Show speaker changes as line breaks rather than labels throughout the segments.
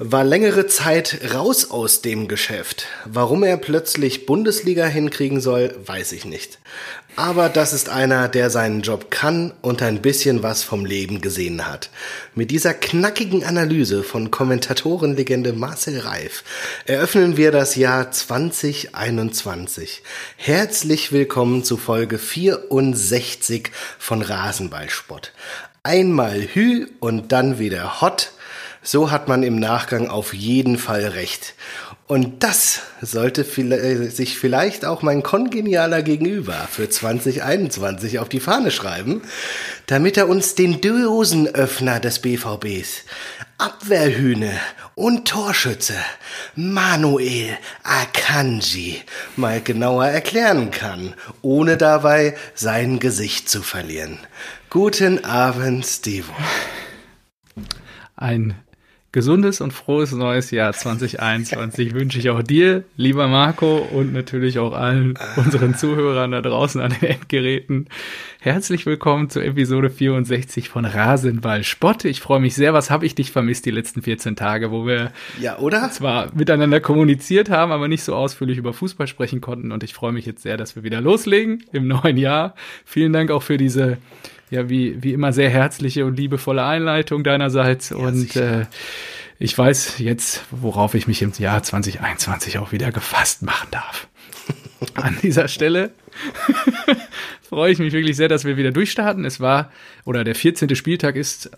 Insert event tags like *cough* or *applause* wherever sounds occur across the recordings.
war längere Zeit raus aus dem Geschäft. Warum er plötzlich Bundesliga hinkriegen soll, weiß ich nicht. Aber das ist einer, der seinen Job kann und ein bisschen was vom Leben gesehen hat. Mit dieser knackigen Analyse von Kommentatorenlegende Marcel Reif eröffnen wir das Jahr 2021. Herzlich willkommen zu Folge 64 von Rasenballspott. Einmal Hü und dann wieder Hot so hat man im Nachgang auf jeden Fall recht. Und das sollte sich vielleicht auch mein kongenialer Gegenüber für 2021 auf die Fahne schreiben, damit er uns den Dosenöffner des BVBs, Abwehrhühne und Torschütze Manuel Akanji mal genauer erklären kann, ohne dabei sein Gesicht zu verlieren. Guten Abend, Stevo.
Ein gesundes und frohes neues Jahr 2021 wünsche ich auch dir, lieber Marco, und natürlich auch allen unseren Zuhörern da draußen an den Endgeräten. Herzlich willkommen zur Episode 64 von Rasenball Spott. Ich freue mich sehr. Was habe ich dich vermisst die letzten 14 Tage, wo wir
ja, oder?
zwar miteinander kommuniziert haben, aber nicht so ausführlich über Fußball sprechen konnten. Und ich freue mich jetzt sehr, dass wir wieder loslegen im neuen Jahr. Vielen Dank auch für diese ja, wie, wie immer sehr herzliche und liebevolle Einleitung deinerseits. Ja, und äh, ich weiß jetzt, worauf ich mich im Jahr 2021 auch wieder gefasst machen darf. *laughs* An dieser Stelle *laughs* freue ich mich wirklich sehr, dass wir wieder durchstarten. Es war, oder der 14. Spieltag ist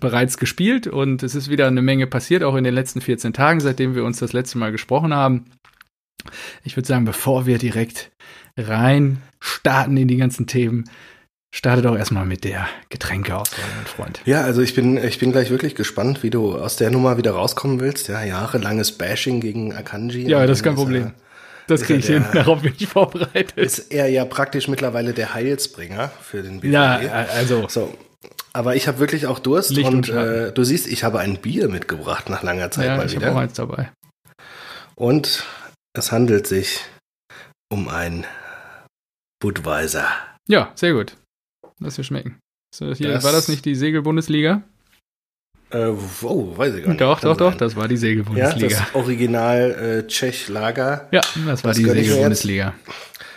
bereits gespielt und es ist wieder eine Menge passiert, auch in den letzten 14 Tagen, seitdem wir uns das letzte Mal gesprochen haben. Ich würde sagen, bevor wir direkt rein starten in die ganzen Themen, Starte doch erstmal mit der Getränkeauswahl, mein Freund.
Ja, also ich bin, ich bin gleich wirklich gespannt, wie du aus der Nummer wieder rauskommen willst. Ja, jahrelanges Bashing gegen Akanji.
Ja, das ist kein Problem. das kriege ich hin, darauf bin ich vorbereitet.
Ist er ja praktisch mittlerweile der Heilsbringer für den
BVB. Ja, also.
So. Aber ich habe wirklich auch Durst Licht und, und äh, du siehst, ich habe ein Bier mitgebracht nach langer Zeit
ja,
mal
ich
wieder.
auch eins dabei.
Und es handelt sich um ein Budweiser.
Ja, sehr gut. Lass dir schmecken. So, hier, das war das nicht die Segelbundesliga?
Äh, oh, weiß ich gar nicht.
Doch, doch, doch, das war die Segelbundesliga.
Ja, das Original äh, Tschech Lager.
Ja, das war das die Segelbundesliga.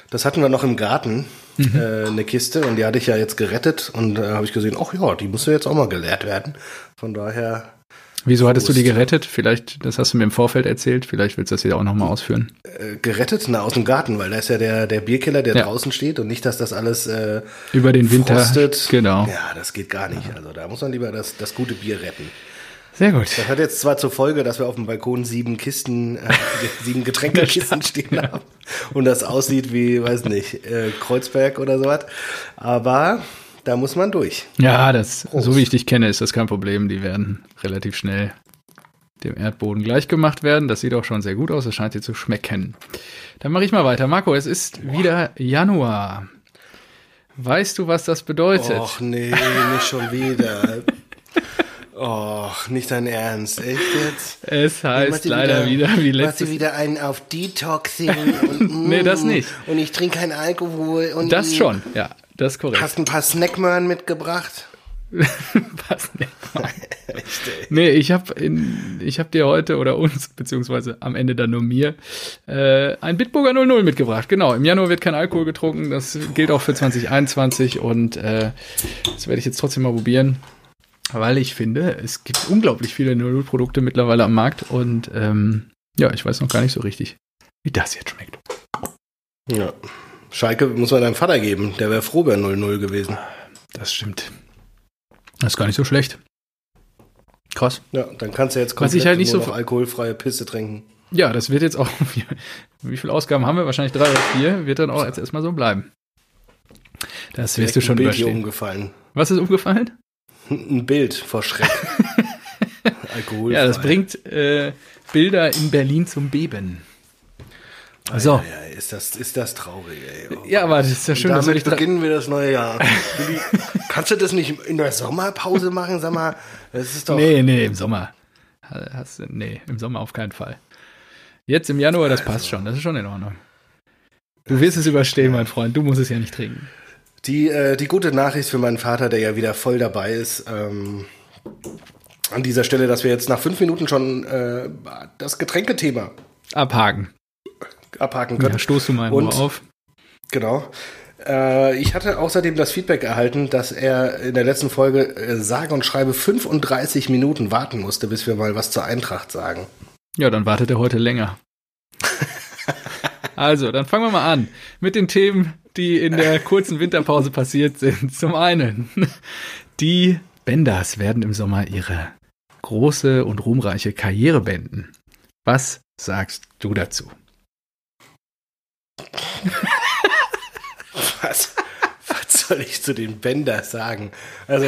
Das hatten wir noch im Garten, mhm. äh, eine Kiste, und die hatte ich ja jetzt gerettet. Und da äh, habe ich gesehen, ach ja, die muss ja jetzt auch mal geleert werden. Von daher
Wieso hattest du die gerettet? Vielleicht, das hast du mir im Vorfeld erzählt, vielleicht willst du das hier auch nochmal ausführen.
Äh, gerettet? Na, aus dem Garten, weil da ist ja der, der Bierkeller, der ja. draußen steht und nicht, dass das alles äh,
über den Winter
frostet.
Genau.
Ja, das geht gar nicht. Also da muss man lieber das, das gute Bier retten.
Sehr gut.
Das hat jetzt zwar zur Folge, dass wir auf dem Balkon sieben Kisten, äh, *laughs* sieben Getränkekisten stehen ja. haben und das aussieht wie, weiß nicht, äh, Kreuzberg oder sowas. Aber da muss man durch.
Ja, das, so wie ich dich kenne, ist das kein Problem. Die werden relativ schnell dem Erdboden gleichgemacht werden. Das sieht auch schon sehr gut aus. Das scheint dir zu schmecken. Dann mache ich mal weiter. Marco, es ist wieder Januar. Weißt du, was das bedeutet?
Och nee, nicht schon wieder. *laughs* Och, nicht dein Ernst, echt jetzt? *laughs*
Es heißt leider wieder, wieder wie letztes
Mal. wieder einen auf Detoxing und *laughs*
Nee, das nicht.
Und ich trinke keinen Alkohol und
Das schon, ja. Das ist korrekt.
Hast ein paar Snackmöhren mitgebracht? *laughs*
Was nee, ich habe ich hab dir heute oder uns, beziehungsweise am Ende dann nur mir, äh, ein Bitburger 00 mitgebracht. Genau, im Januar wird kein Alkohol getrunken, das gilt auch für 2021 und äh, das werde ich jetzt trotzdem mal probieren, weil ich finde, es gibt unglaublich viele 00-Produkte mittlerweile am Markt und ähm, ja, ich weiß noch gar nicht so richtig, wie das jetzt schmeckt.
Ja. Schalke muss man deinem Vater geben. Der wäre froh bei 0-0 gewesen.
Das stimmt. Das ist gar nicht so schlecht. Krass.
Ja, dann kannst du jetzt
komplett Was ich halt nicht so
alkoholfreie Pisse trinken.
Ja, das wird jetzt auch. *laughs* Wie viele Ausgaben haben wir? Wahrscheinlich drei oder vier. Wird dann auch jetzt erstmal so bleiben. Das wirst du schon
Bild
überstehen.
Hier umgefallen.
Was ist umgefallen?
Ein Bild vor Schreck. *laughs*
Alkohol. Ja, das bringt äh, Bilder in Berlin zum Beben.
So. Ja, ja, ist das, ist das traurig, ey.
Oh, ja, aber das ist ja schön,
dass wir beginnen wir das neue Jahr. kannst du das nicht in der Sommerpause machen? Sag mal, das ist doch.
Nee, nee, im Sommer. Hast, nee, im Sommer auf keinen Fall. Jetzt im Januar, das also. passt schon, das ist schon in Ordnung. Du wirst es überstehen, mein Freund, du musst es ja nicht trinken.
Die, äh, die gute Nachricht für meinen Vater, der ja wieder voll dabei ist, ähm, an dieser Stelle, dass wir jetzt nach fünf Minuten schon äh, das Getränkethema
Abhaken.
abhaken können.
Ja, stoß du mal
Und-
auf.
Genau. Äh, ich hatte außerdem das Feedback erhalten, dass er in der letzten Folge äh, sage und schreibe 35 Minuten warten musste, bis wir mal was zur Eintracht sagen.
Ja, dann wartet er heute länger. *laughs* also, dann fangen wir mal an mit den Themen, die in der kurzen Winterpause passiert sind. *laughs* Zum einen, die Benders werden im Sommer ihre große und ruhmreiche Karriere beenden. Was sagst du dazu? *laughs*
Was? Was soll ich zu den Bänder sagen? Also,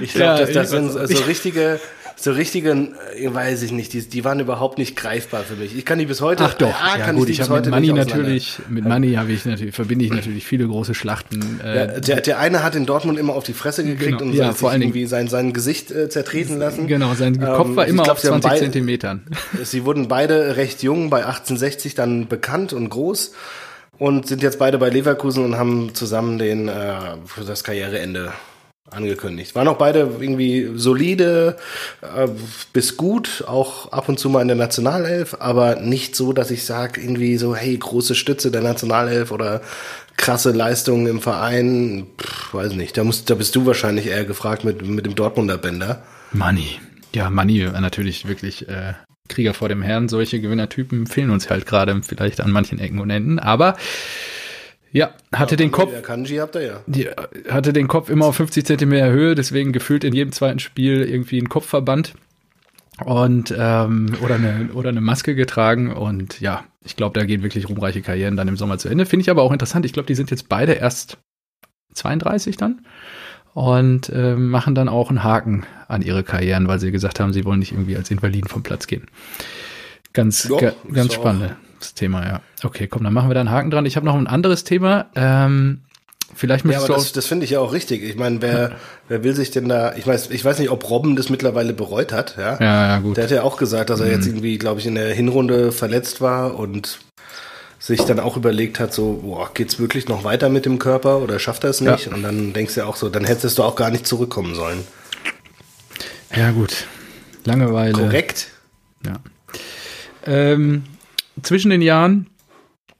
ich
Ja,
glaube, dass das sind
weiß
so richtige, so richtige, äh, weiß ich nicht, die, die waren überhaupt nicht greifbar für mich. Ich kann die bis heute,
Ach doch,
A,
ja
kann
gut, ich
bis
habe mit
heute
Money natürlich, mit Money habe ich natürlich, verbinde ich natürlich viele große Schlachten.
Ja,
Äh,
der, der eine hat in Dortmund immer auf die Fresse gekriegt
Genau.
und
Ja,
hat sich
vor allen
irgendwie sein, sein Gesicht äh, zertreten lassen.
genau, sein
Ähm,
Kopf war
ich
immer
glaub,
auf
sie haben
20
beide-
Zentimetern. *laughs*
Sie wurden beide recht jung, bei 1860 dann bekannt und groß und sind jetzt beide bei Leverkusen und haben zusammen den äh, für das Karriereende angekündigt. Waren auch beide irgendwie solide äh, bis gut, auch ab und zu mal in der Nationalelf, aber nicht so, dass ich sage irgendwie so, hey, große Stütze der Nationalelf oder krasse Leistungen im Verein, Pff, weiß nicht. Da, musst, da bist du wahrscheinlich eher gefragt mit, mit dem Dortmunder Bänder.
Money. Ja, Money war natürlich wirklich äh, Krieger vor dem Herrn. Solche Gewinnertypen fehlen uns halt gerade vielleicht an manchen Ecken und Enden. Aber ja, hatte den Kopf,
Der Kanji habt ihr ja.
die, hatte den Kopf immer auf 50 Zentimeter Höhe, deswegen gefühlt in jedem zweiten Spiel irgendwie ein Kopfverband und ähm, oder eine oder eine Maske getragen und ja, ich glaube, da gehen wirklich ruhmreiche Karrieren dann im Sommer zu Ende. Finde ich aber auch interessant. Ich glaube, die sind jetzt beide erst 32 dann und ähm, machen dann auch einen Haken an ihre Karrieren, weil sie gesagt haben, sie wollen nicht irgendwie als Invaliden vom Platz gehen. Ganz,
Ja,
ga, ganz
auch-
spannendes Thema, ja. Okay, komm, dann machen wir da einen Haken dran. Ich habe noch ein anderes Thema. Ähm, vielleicht
Ja,
möchtest
aber
du
das, das finde ich ja auch richtig. Ich meine, wer, *laughs* wer will sich denn da, ich weiß, ich weiß nicht, ob Robben das mittlerweile bereut hat, ja.
Ja, ja, gut.
Der hat ja auch gesagt, dass er
Mhm.
jetzt irgendwie, glaube ich, in der Hinrunde verletzt war und sich dann auch überlegt hat, so, boah, geht's wirklich noch weiter mit dem Körper oder schafft er es nicht? Und dann denkst du ja auch so, dann hättest du auch gar nicht zurückkommen sollen.
Ja, gut. Langeweile.
Korrekt?
Ja. Ähm, zwischen den Jahren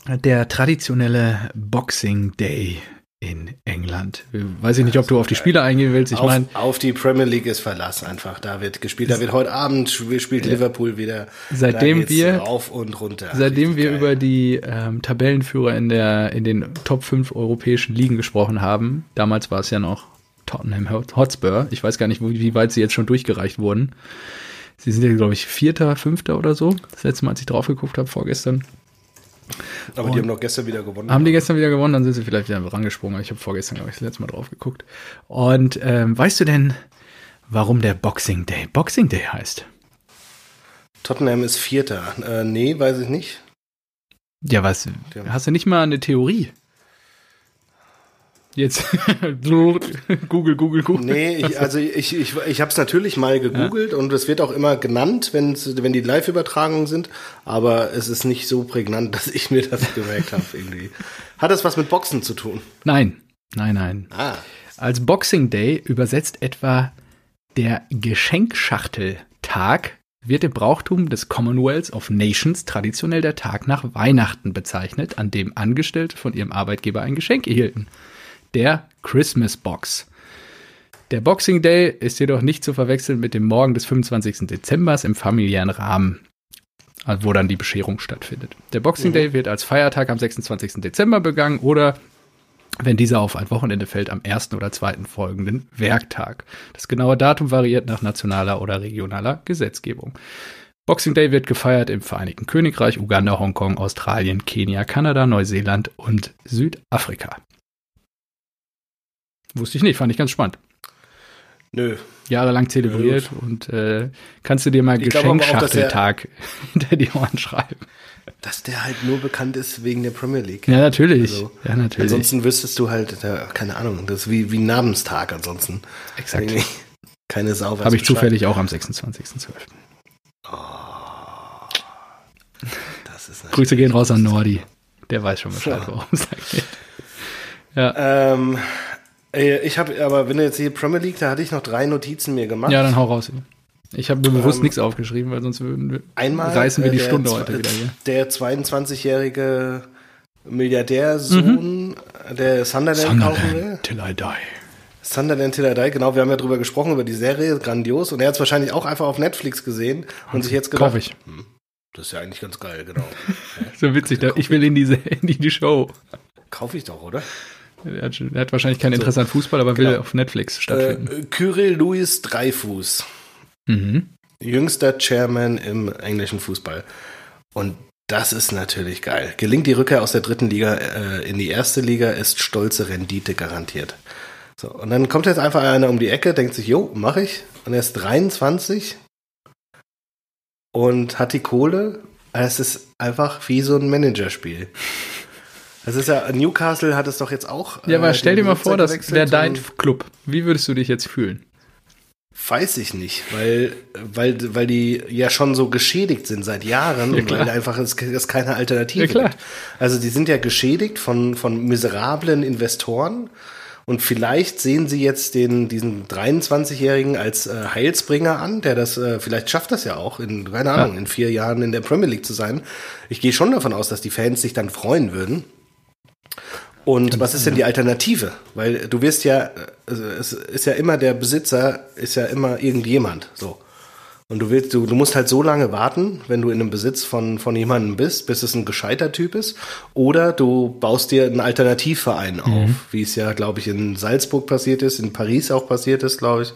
der traditionelle Boxing Day in England. Weiß ich nicht, ob du auf die Spiele eingehen willst. Ich
auf,
meine,
auf die Premier League ist Verlass einfach. Da wird gespielt. Da wird heute Abend sp- spielt Liverpool wieder.
Seitdem wir-
rauf und runter.
seitdem wir
geil.
über die ähm, Tabellenführer in, der, in den Top 5 europäischen Ligen gesprochen haben, damals war es ja noch Tottenham Hot- Hotspur. Ich weiß gar nicht, wie weit sie jetzt schon durchgereicht wurden. Sie sind ja, glaube ich, Vierter, Fünfter oder so. Das letzte Mal, als ich drauf geguckt habe, vorgestern.
Aber die haben doch gestern wieder gewonnen.
Haben die gestern wieder gewonnen, dann sind sie vielleicht wieder rangesprungen. Ich habe vorgestern, glaube ich, das letzte Mal drauf geguckt. Und ähm, weißt du denn, warum der Boxing Day Boxing Day heißt?
Tottenham ist Vierter. Äh, nee, weiß ich nicht.
Ja, was? Hast du nicht mal eine Theorie? Jetzt *laughs* Google, Google, Google.
Nee, ich, also ich, ich, ich habe es natürlich mal gegoogelt und es wird auch immer genannt, wenn's, wenn die Live-Übertragungen sind, aber es ist nicht so prägnant, *laughs* dass ich mir das gemerkt habe irgendwie. Hat das was mit Boxen zu tun?
Nein, nein, nein.
Ah,
Als Boxing Day übersetzt etwa der Geschenkschachteltag wird im Brauchtum des Commonwealth of Nations traditionell der Tag nach Weihnachten bezeichnet, an dem Angestellte von ihrem Arbeitgeber ein Geschenk erhielten. Der Christmas Box. Der Boxing Day ist jedoch nicht zu verwechseln mit dem Morgen des 25. Dezember im familiären Rahmen, wo dann die Bescherung stattfindet. Der Boxing Day wird als Feiertag am 26. Dezember begangen oder wenn dieser auf ein Wochenende fällt, am ersten oder zweiten folgenden Werktag. Das genaue Datum variiert nach nationaler oder regionaler Gesetzgebung. Boxing Day wird gefeiert im Vereinigten Königreich, Uganda, Hongkong, Australien, Kenia, Kanada, Neuseeland und Südafrika. Wusste ich nicht, fand ich ganz spannend.
nö.
Jahrelang zelebriert und äh, kannst du dir mal Geschenkschachteltag *laughs* hinter die Ohren schreiben.
Dass der halt nur bekannt ist wegen der Premier League.
Ja, natürlich.
Also,
ja, natürlich.
Ansonsten wüsstest du halt, ja, keine Ahnung, das ist wie, wie ein Namenstag ansonsten.
Exakt.
Keine Sau.
Habe ich
Bescheid.
zufällig auch am 26.12.
Das ist
Grüße gehen raus an Nordi. Der weiß schon Bescheid, worum es da geht. Ja.
Ähm, äh, ich habe, aber wenn du jetzt hier Premier League, da hatte ich noch drei Notizen mir gemacht.
ja, dann hau raus. Ich habe mir bewusst nichts aufgeschrieben, weil sonst würden wir,
Einmal
reißen wir
äh,
die
der
Stunde heute wieder hier.
Der 22-jährige Milliardärsohn, der Sunderland, kaufen will.
till I die.
Sunderland Till I Die, genau, wir haben ja drüber gesprochen, über die Serie, grandios. Und er hat es wahrscheinlich auch einfach auf Netflix gesehen und sich jetzt gedacht,
Kauf ich.
das ist ja eigentlich ganz geil, genau. *laughs*
So witzig, da, ich will in diese in die Show.
Kaufe ich doch, oder?
Er hat, er hat wahrscheinlich kein Interesse an Fußball, aber will
Genau.
auf Netflix stattfinden.
Äh, Kyrill Louis Dreifuß,
mhm.
jüngster Chairman im englischen Fußball. Und das ist natürlich geil. Gelingt die Rückkehr aus der dritten Liga äh, in die erste Liga, ist stolze Rendite garantiert. So, und dann kommt jetzt einfach einer um die Ecke, denkt sich, jo, mach ich. Und er ist 23 und hat die Kohle. Es ist einfach wie so ein Managerspiel. Das ist ja, Newcastle hat es doch jetzt auch.
Ja, aber
äh,
stell dir mal vor, das wäre dein Club. Wie würdest du dich jetzt fühlen?
Weiß ich nicht, weil, weil, weil die ja schon so geschädigt sind seit Jahren
Ja,
und weil einfach es, es keine Alternative
Ja, klar.
gibt. Also die sind ja geschädigt von, von miserablen Investoren und vielleicht sehen sie jetzt den, diesen 23-Jährigen als äh, Heilsbringer an, der das, äh, vielleicht schafft das ja auch, in, keine Ahnung, in vier Jahren in der Premier League zu sein. Ich gehe schon davon aus, dass die Fans sich dann freuen würden. Und was ist denn die Alternative? Weil du wirst ja, also es ist ja immer der Besitzer, ist ja immer irgendjemand, so. Und du willst, du, du musst halt so lange warten, wenn du in einem Besitz von, von jemandem bist, bis es ein gescheiter Typ ist. Oder du baust dir einen Alternativverein auf, wie es ja, glaube ich, in Salzburg passiert ist, in Paris auch passiert ist, glaube ich.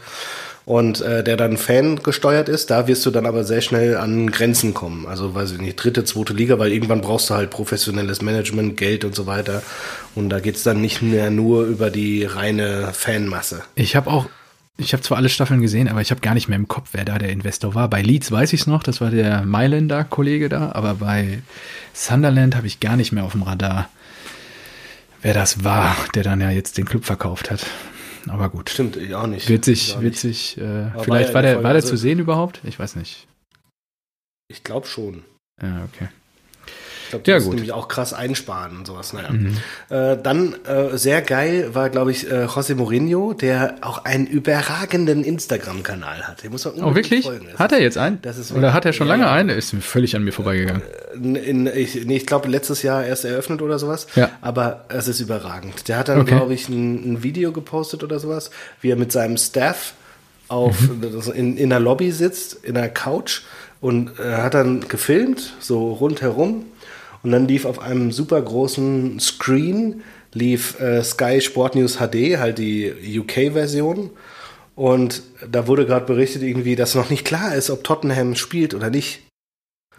Und äh, der dann Fan gesteuert ist, da wirst du dann aber sehr schnell an Grenzen kommen. Also weiß ich nicht, dritte, zweite Liga, weil irgendwann brauchst du halt professionelles Management, Geld und so weiter. Und da geht's dann nicht mehr nur über die reine Fanmasse.
Ich habe auch, ich habe zwar alle Staffeln gesehen, aber ich habe gar nicht mehr im Kopf, wer da der Investor war. Bei Leeds weiß ich es noch, das war der Mailänder Kollege da, aber bei Sunderland habe ich gar nicht mehr auf dem Radar, wer das war, der dann ja jetzt den Club verkauft hat. Aber gut.
Stimmt, ich auch nicht.
Wird sich,
Ich auch
wird
nicht.
sich, äh,
war
vielleicht
ja
war
in der
war der zu sehen überhaupt? Ich weiß nicht.
Ich glaube schon.
Ja, okay.
Ich glaube, die
Ja. Mhm.
nämlich auch krass einsparen und sowas. Naja. Äh, dann äh, sehr geil war, glaube ich, äh, José Mourinho, der auch einen überragenden Instagram-Kanal hat. Den muss man
Oh, wirklich?
folgen. Das
Hat er jetzt einen?
das ist
Oder hat er schon
ja,
lange einen? Ist völlig an mir vorbeigegangen.
In, in, ich, nee, ich glaube, letztes Jahr erst eröffnet oder sowas.
Ja.
Aber es ist überragend. Der hat dann,
Okay.
glaube ich, ein, ein Video gepostet oder sowas, wie er mit seinem Staff auf
Mhm.
in, in der Lobby sitzt, in der Couch und äh, hat dann gefilmt, so rundherum. Und dann lief auf einem super großen Screen lief äh, Sky Sport News HD, halt die UK-Version. Und da wurde gerade berichtet irgendwie, dass noch nicht klar ist, ob Tottenham spielt oder nicht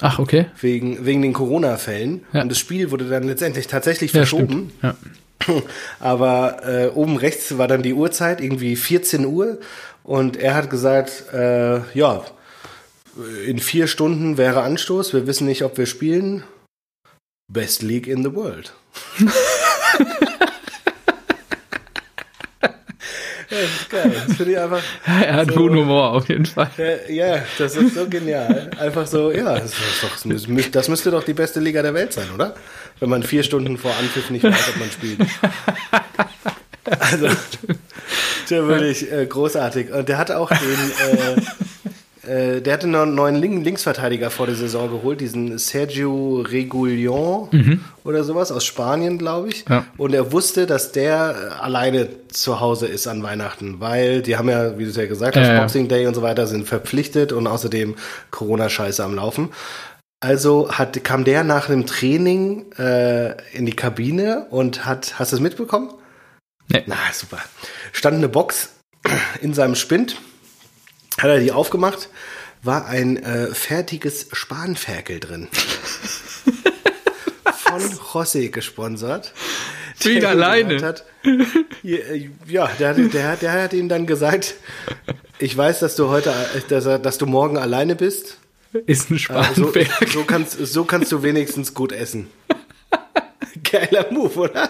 Ach, okay.
wegen, wegen den Corona-Fällen.
Ja.
Und das Spiel wurde dann letztendlich tatsächlich
Ja,
verschoben.
stimmt. Ja. *laughs*
Aber äh, oben rechts war dann die Uhrzeit, irgendwie 14 Uhr. Und er hat gesagt, äh, ja, in vier Stunden wäre Anstoß. Wir wissen nicht, ob wir spielen. Best League in the world. das ist geil. Das finde ich einfach. *laughs*
Er hat
So.
guten Humor auf jeden Fall.
Ja, das ist so genial. Einfach so, ja, das, doch, das müsste doch die beste Liga der Welt sein, oder? Wenn man vier Stunden vor Anpfiff nicht weiß, ob man spielt. Also, *laughs* der wirklich äh, großartig. Und der hat auch den, äh, äh, der hatte einen neuen Link Linksverteidiger vor der Saison geholt, diesen Sergio Regulion oder sowas aus Spanien, glaube ich.
Ja.
Und er wusste, dass der äh, alleine zu Hause ist an Weihnachten, weil die haben ja, wie du es ja gesagt hast,
ja.
Boxing Day und so weiter sind verpflichtet und außerdem Corona-Scheiße am Laufen. Also hat, kam der nach dem Training äh, in die Kabine und hat, hast du es mitbekommen?
Nee.
Na, super. Stand eine Box in seinem Spind, hat er die aufgemacht, war ein äh, fertiges Spanferkel drin. *laughs* Von José gesponsert. Der
alleine?
Hat, ja, äh, ja, der, hat- der, der hat ihm dann gesagt, ich weiß, dass du heute, äh, dass, dass du morgen alleine bist.
Ist ein
Äh, So,
Spanferkel.
so, kannst, so kannst du wenigstens gut essen. *laughs* Geiler Move, oder?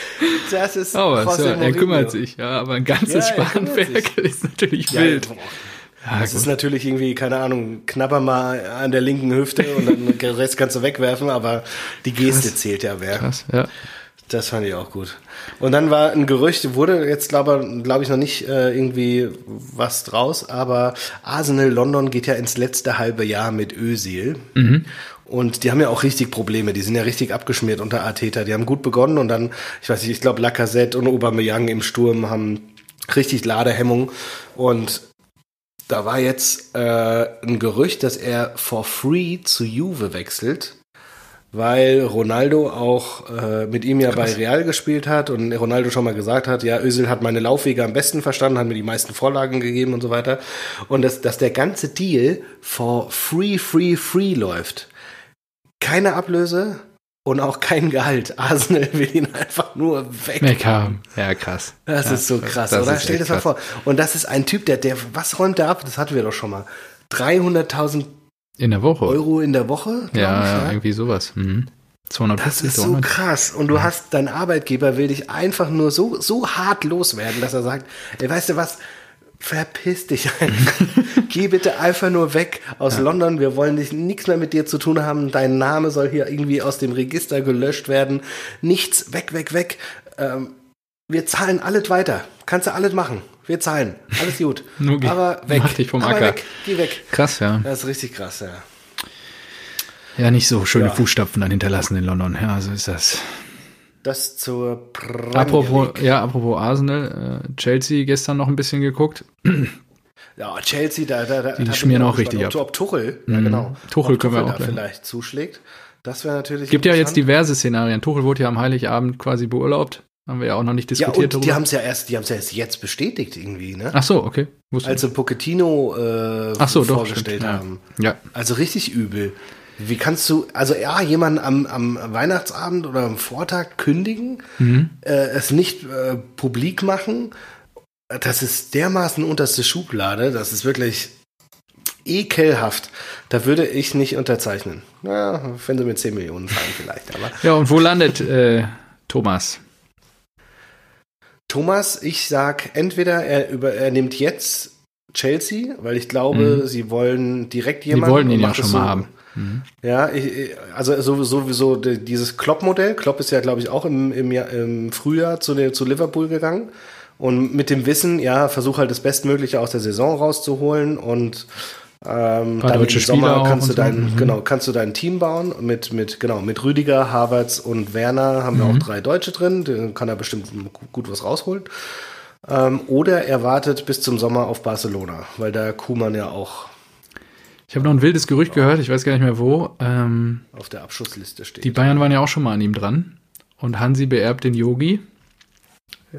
*laughs* Das ist
Aber
José
so, er kümmert sich, ja, aber ein ganzes
Ja, er
Spanferkel ist natürlich
Ja,
wild. Ja,
Das
gut.
ist natürlich irgendwie, keine Ahnung, knapper mal an der linken Hüfte und dann *laughs* den Rest kannst du wegwerfen, aber die Geste zählt ja wer.
Krass, ja.
Das fand ich auch gut. Und dann war ein Gerücht, wurde jetzt glaube glaub ich noch nicht äh, irgendwie was draus, aber Arsenal London geht ja ins letzte halbe Jahr mit Özil. Mhm. Und die haben ja auch richtig Probleme. Die sind ja richtig abgeschmiert unter Arteta. Die haben gut begonnen und dann, ich weiß nicht, ich glaube Lacazette und Aubameyang im Sturm haben richtig Ladehemmung. Und da war jetzt äh, ein Gerücht, dass er for free zu Juve wechselt weil Ronaldo auch äh, mit ihm ja bei Real gespielt hat und Ronaldo schon mal gesagt hat, ja, Özil hat meine Laufwege am besten verstanden, hat mir die meisten Vorlagen gegeben und so weiter. Und dass, dass der ganze Deal for free, free, free läuft. Keine Ablöse und auch kein Gehalt. *laughs* Arsenal will ihn einfach nur weg.
Weg haben. Ja, krass.
Das
ja,
ist so krass, das oder? Stell dir das mal vor. Und das ist ein Typ, der, der, was räumt der ab? Das hatten wir doch schon mal. 300.000
in der Woche.
Euro in der Woche?
Ja, ich, ja, irgendwie sowas. Mhm.
200 Das ist so krass. Und du ja. hast, dein Arbeitgeber will dich einfach nur so, so hart loswerden, dass er sagt, ey, weißt du was? Verpiss dich einfach. *laughs* Geh bitte einfach nur weg aus ja. London. Wir wollen dich nichts mehr mit dir zu tun haben. Dein Name soll hier irgendwie aus dem Register gelöscht werden. Nichts, weg, weg, weg. Ähm, wir zahlen alles weiter. Kannst du alles machen. Wir zahlen. Alles *laughs* gut.
Nur aber weg. Mach dich vom aber Acker.
Weg. Geh weg.
Krass, ja.
Das ist richtig krass, ja.
Ja, nicht so schöne ja. Fußstapfen dann hinterlassen in London. Ja, so ist das.
Das zur Premier
apropos, Ja, apropos Arsenal, äh, Chelsea gestern noch ein bisschen geguckt.
Ja, Chelsea, da, da, da
die schmieren auch richtig
ab. Ob Tuchel,
mhm. ja genau. Tuchel ob können Tuchel wir auch
da vielleicht zuschlägt. Das wäre natürlich.
Gibt ja jetzt diverse Szenarien. Tuchel wurde ja am Heiligabend quasi beurlaubt. Haben wir ja auch noch nicht diskutiert. Ja, und
darüber. die haben es ja erst, die haben es ja erst jetzt bestätigt irgendwie, ne?
Ach so, okay.
Wusste Als sie Pochettino äh,
Ach so,
vorgestellt
doch,
haben.
Ja.
Also richtig übel. Wie kannst du, also ja, jemanden am, am Weihnachtsabend oder am Vortag kündigen, mhm. äh, es nicht äh, publik machen, das ist dermaßen unterste Schublade, das ist wirklich ekelhaft. Da würde ich nicht unterzeichnen. Ja, wenn sie mit 10 Millionen zahlen vielleicht, aber.
Ja, und wo landet äh, Thomas?
Thomas, ich sag entweder er, über, er nimmt jetzt Chelsea, weil ich glaube, mhm. sie wollen direkt jemanden.
Sie wollen ihn ja schon so, mal haben.
Mhm. Ja, ich, also sowieso dieses Klopp-Modell. Klopp ist ja, glaube ich, auch im, im, im Frühjahr zu, zu Liverpool gegangen. Und mit dem Wissen, ja, versuch halt das Bestmögliche aus der Saison rauszuholen und ähm, dann im Sommer kannst du dein, so. Mhm. genau, kannst du dein Team bauen mit, mit, genau, mit Rüdiger, Havertz und Werner haben mhm. wir auch drei Deutsche drin, dann kann er bestimmt gut was rausholen. Ähm, oder er wartet bis zum Sommer auf Barcelona, weil da Kuman ja auch.
Ich habe noch ein wildes Gerücht gehört, ich weiß gar nicht mehr wo. Ähm,
auf der Abschussliste steht.
Die Bayern waren ja auch schon mal an ihm dran. Und Hansi beerbt den Yogi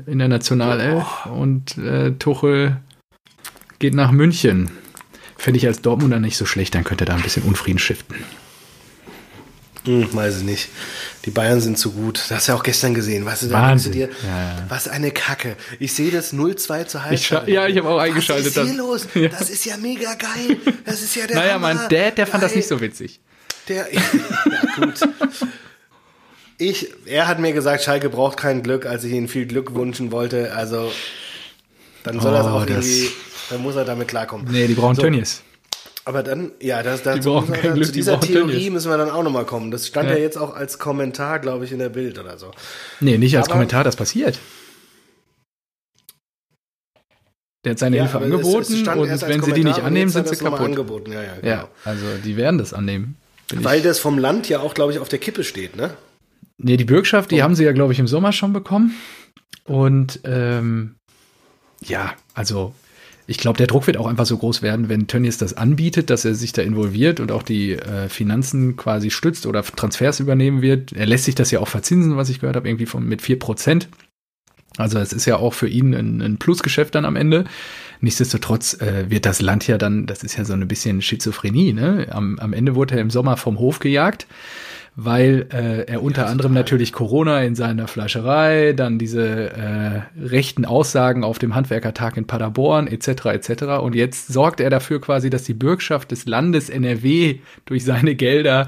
in der Nationalelf oh. und äh, Tuchel geht nach München. Fände ich als Dortmunder nicht so schlecht, dann könnte er da ein bisschen Unfrieden shiften.
Hm, weiß ich nicht. Die Bayern sind zu gut. Das hast du ja auch gestern gesehen. Weißt du, du dir, ja, ja. was eine Kacke. Ich sehe das 0-2 zu Halbzeit.
Ja, ich habe auch eingeschaltet.
Was ist hier los? *laughs* Ja. Das ist ja mega geil. Das ist ja der
Naja, mein Dad, der geil. fand das nicht so witzig.
Der, ja, gut. Ich, er hat mir gesagt, Schalke braucht kein Glück, als ich ihm viel Glück wünschen wollte. Also, dann soll oh, das auch irgendwie dann muss er damit klarkommen.
Nee, die brauchen so. Tönnies.
Aber dann, ja, das, das wir, Glück, zu dieser Theorie Tönnies. müssen wir dann auch nochmal kommen. Das stand ja. ja, jetzt auch als Kommentar, glaube ich, in der Bild oder so.
Nee, nicht als Aber, Kommentar, das passiert. Der hat seine ja, Hilfe angeboten es, es und wenn Kommentar sie die nicht annehmen, sind sie kaputt.
Angeboten. Ja, ja, genau.
ja, also die werden das annehmen.
Weil das vom Land ja auch, glaube ich, auf der Kippe steht, ne?
Nee, die Bürgschaft, die oh. haben sie ja, glaube ich, im Sommer schon bekommen. Und ähm, ja, also ich glaube, der Druck wird auch einfach so groß werden, wenn Tönnies das anbietet, dass er sich da involviert und auch die äh, Finanzen quasi stützt oder Transfers übernehmen wird. Er lässt sich das ja auch verzinsen, was ich gehört habe, irgendwie von, mit 4%. Also es ist ja auch für ihn ein, ein Plusgeschäft dann am Ende. Nichtsdestotrotz äh, wird das Land ja dann, das ist ja so ein bisschen Schizophrenie, ne? Am, am Ende wurde er im Sommer vom Hof gejagt weil äh, er unter ja, anderem natürlich Corona in seiner Fleischerei, dann diese äh, rechten Aussagen auf dem Handwerkertag in Paderborn etc. etc. Und jetzt sorgt er dafür quasi, dass die Bürgschaft des Landes NRW durch seine Gelder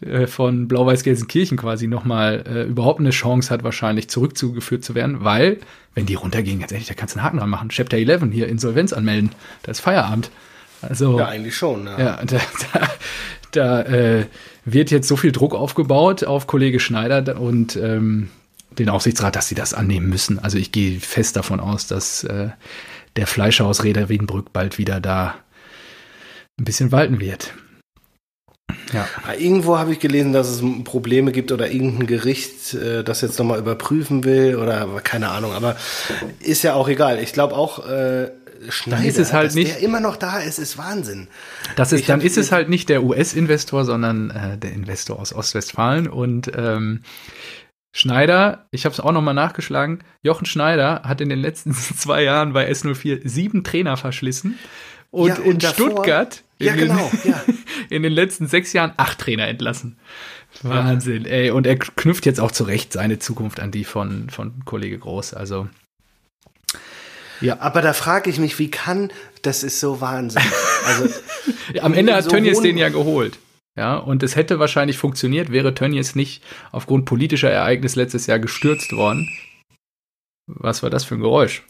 äh, von Blau-Weiß-Gelsenkirchen quasi nochmal äh, überhaupt eine Chance hat, wahrscheinlich zurückzugeführt zu werden, weil, wenn die runtergehen, ganz ehrlich, da kannst du einen Haken dran machen. Chapter 11 hier Insolvenz anmelden. Da ist Feierabend. Also,
ja, eigentlich schon. Ja,
ja *laughs* da, da, da äh, wird jetzt so viel Druck aufgebaut auf Kollege Schneider und ähm, den Aufsichtsrat, dass sie das annehmen müssen. Also ich gehe fest davon aus, dass äh, der Fleischerhaus Reda Wiedenbrück bald wieder da ein bisschen walten wird.
Ja. Ah, irgendwo habe ich gelesen, dass es Probleme gibt oder irgendein Gericht äh, das jetzt nochmal überprüfen will oder keine Ahnung, aber ist ja auch egal. Ich glaube auch, äh, Schneider,
ist es halt
dass
nicht,
der immer noch da ist, ist Wahnsinn.
Das ist, dann ist es halt nicht der US-Investor, sondern äh, der Investor aus Ostwestfalen und ähm, Schneider, ich habe es auch nochmal nachgeschlagen, Jochen Schneider hat in den letzten *laughs* zwei Jahren bei S04 sieben Trainer verschlissen und, ja, und in davor, Stuttgart in, ja, genau, den, *laughs* ja. in den letzten sechs Jahren acht Trainer entlassen. Wahnsinn, ey. Und er knüpft jetzt auch zurecht seine Zukunft an die von, von Kollege Groß. Also
ja. Aber da frage ich mich, wie kann, das ist so Wahnsinn. Also, *laughs*
Am Ende hat so Tönnies den ja geholt. Ja, und es hätte wahrscheinlich funktioniert, wäre Tönnies nicht aufgrund politischer Ereignis letztes Jahr gestürzt worden. Was war das für ein Geräusch?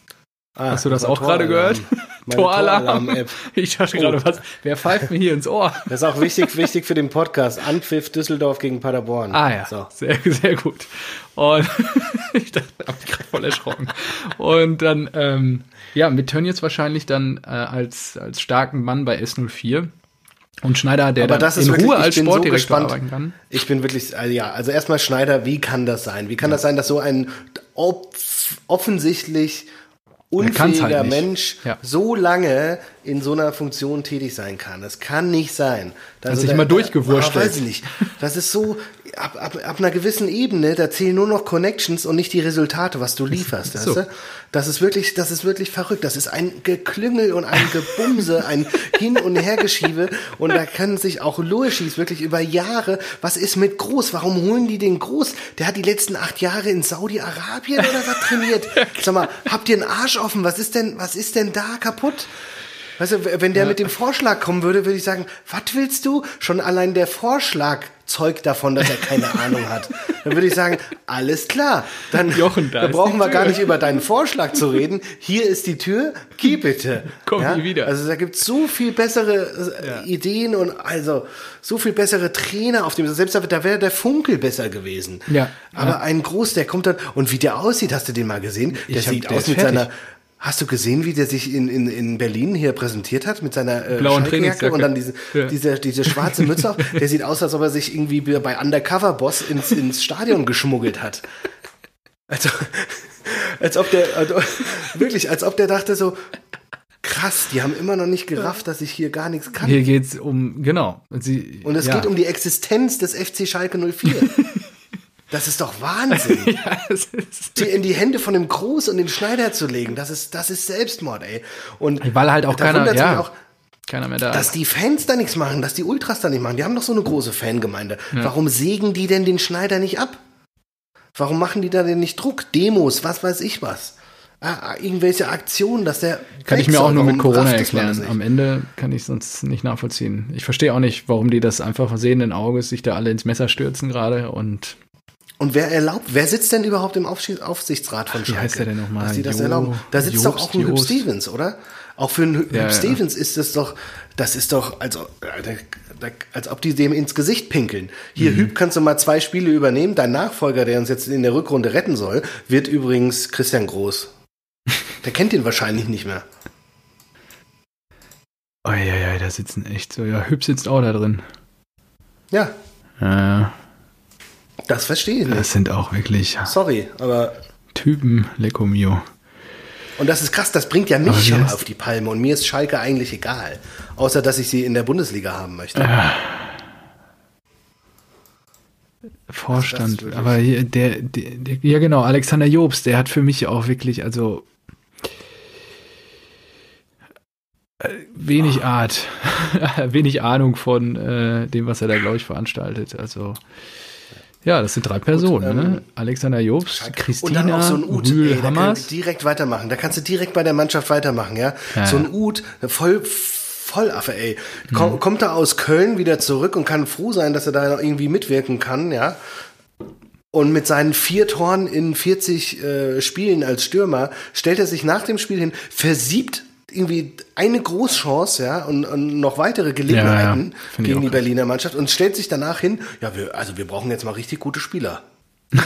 Ah, Hast du das, das auch gerade gehört? *laughs* Toralarm. Ich dachte oh. gerade, was, wer pfeift mir hier ins Ohr?
Das ist auch wichtig, wichtig für den Podcast. Anpfiff Düsseldorf gegen Paderborn.
Ah ja, so. sehr, sehr gut. Und *laughs* ich dachte, hab mich gerade voll erschrocken. Und dann, ähm, ja, mit Tönnies wahrscheinlich dann äh, als, als starken Mann bei S04. Und Schneider, der
Aber
dann
in
wirklich,
Ruhe als Sportdirektor so arbeiten kann. Ich bin wirklich, also ja, also erstmal Schneider, wie kann das sein? Wie kann ja. das sein, dass so ein offensichtlich unfähiger halt Mensch ja. so lange in so einer Funktion tätig sein kann. Das kann nicht sein.
Also sich mal durchgewurscht.
Weiß ich nicht. Das ist so, ab, ab, ab einer gewissen Ebene, da zählen nur noch Connections und nicht die Resultate, was du lieferst. *laughs* So. Du? Das ist wirklich, das ist wirklich verrückt. Das ist ein Geklüngel und ein Gebumse, *laughs* ein Hin- und Hergeschiebe. Und da können sich auch Luischis wirklich über Jahre, was ist mit Groß? Warum holen die den Groß? Der hat die letzten acht Jahre in Saudi-Arabien oder was trainiert? *laughs* Sag mal, habt ihr einen Arsch offen? Was ist denn, was ist denn da kaputt? Weißt du, wenn der ja. mit dem Vorschlag kommen würde, würde ich sagen, was willst du? Schon allein der Vorschlag zeugt davon, dass er keine *laughs* Ahnung hat. Dann würde ich sagen, alles klar. Dann, *laughs* Jochen, da dann brauchen wir gar nicht über deinen Vorschlag zu reden. Hier ist die Tür, geh bitte. *laughs*
Komm ja? nie wieder.
Also da gibt es so viel bessere äh, ja. Ideen und also so viel bessere Trainer auf dem. Selbst da wäre der Funkel besser gewesen.
Ja.
Aber ja. ein Groß, der kommt dann und wie der aussieht, hast du den mal gesehen? Der ich sieht aus mit fertig. seiner Hast du gesehen, wie der sich in, in, in Berlin hier präsentiert hat mit seiner äh,
blauen Trainingsjacke
und dann diese, ja. diese, diese schwarze Mütze auf? Der sieht aus, als ob er sich irgendwie bei Undercover Boss ins, ins Stadion geschmuggelt hat. Also, als ob der, also, wirklich, als ob der dachte so, krass, die haben immer noch nicht gerafft, dass ich hier gar nichts kann.
Hier geht's um, genau.
Sie, und es ja. geht um die Existenz des FC Schalke 04. Das ist doch Wahnsinn. *laughs* ja, ist die in die Hände von dem Groß und dem Schneider zu legen, das ist, das ist Selbstmord, ey. Und
weil halt auch keiner, ja, auch, keiner mehr da
Dass die Fans da nichts machen, dass die Ultras da nicht machen. Die haben doch so eine große Fangemeinde. Ja. Warum sägen die denn den Schneider nicht ab? Warum machen die da denn nicht Druck? Demos, was weiß ich was? Ah, irgendwelche Aktionen, dass der.
Kann ich mir auch nur mit Corona erklären. Am Ende kann ich sonst nicht nachvollziehen. Ich verstehe auch nicht, warum die das einfach sehenden Auges sich da alle ins Messer stürzen gerade und
und wer erlaubt, wer sitzt denn überhaupt im Aufsichtsrat von Schalke?
Wie heißt der denn nochmal?
Dass die das jo, erlauben? Da sitzt Jobst, doch auch ein Hüb Stevens, oder? Auch für einen Hüb ja, Stevens ist das doch, das ist doch, also, als ob die dem ins Gesicht pinkeln. Hier, mhm. Hüb, kannst du mal zwei Spiele übernehmen. Dein Nachfolger, der uns jetzt in der Rückrunde retten soll, wird übrigens Christian Groß. *laughs* Der kennt ihn wahrscheinlich nicht mehr.
Oh ja, ja, da sitzen echt so. Ja, Hüb sitzt auch da drin.
Ja.
Ja.
Das verstehe ich nicht.
Das sind auch wirklich.
Sorry, aber.
Typen, Lecco mio.
Und das ist krass, das bringt ja mich schon auf die Palme. Und mir ist Schalke eigentlich egal. Außer, dass ich sie in der Bundesliga haben möchte.
Äh. Vorstand, aber der, der, der, ja genau, Alexander Jobst, der hat für mich auch wirklich, also äh, wenig oh. Art, *laughs* wenig Ahnung von äh, dem, was er da, glaube ich, veranstaltet. Also ja, das sind drei Personen, Gut, ähm, ne? Alexander Jobst, Christina, und dann auch so ein Ud, Rühl, ey,
da direkt weitermachen. Da kannst du direkt bei der Mannschaft weitermachen, ja? ja so ein Ud, voll Vollaffe, ey. Komm, mhm. Kommt er aus Köln wieder zurück und kann froh sein, dass er da noch irgendwie mitwirken kann, ja? Und mit seinen vier Toren in 40 äh, Spielen als Stürmer stellt er sich nach dem Spiel hin, versiebt irgendwie eine Großchance, ja, und, und noch weitere Gelegenheiten ja, ja. gegen die Berliner Mannschaft und stellt sich danach hin, ja, wir, also wir brauchen jetzt mal richtig gute Spieler. *laughs*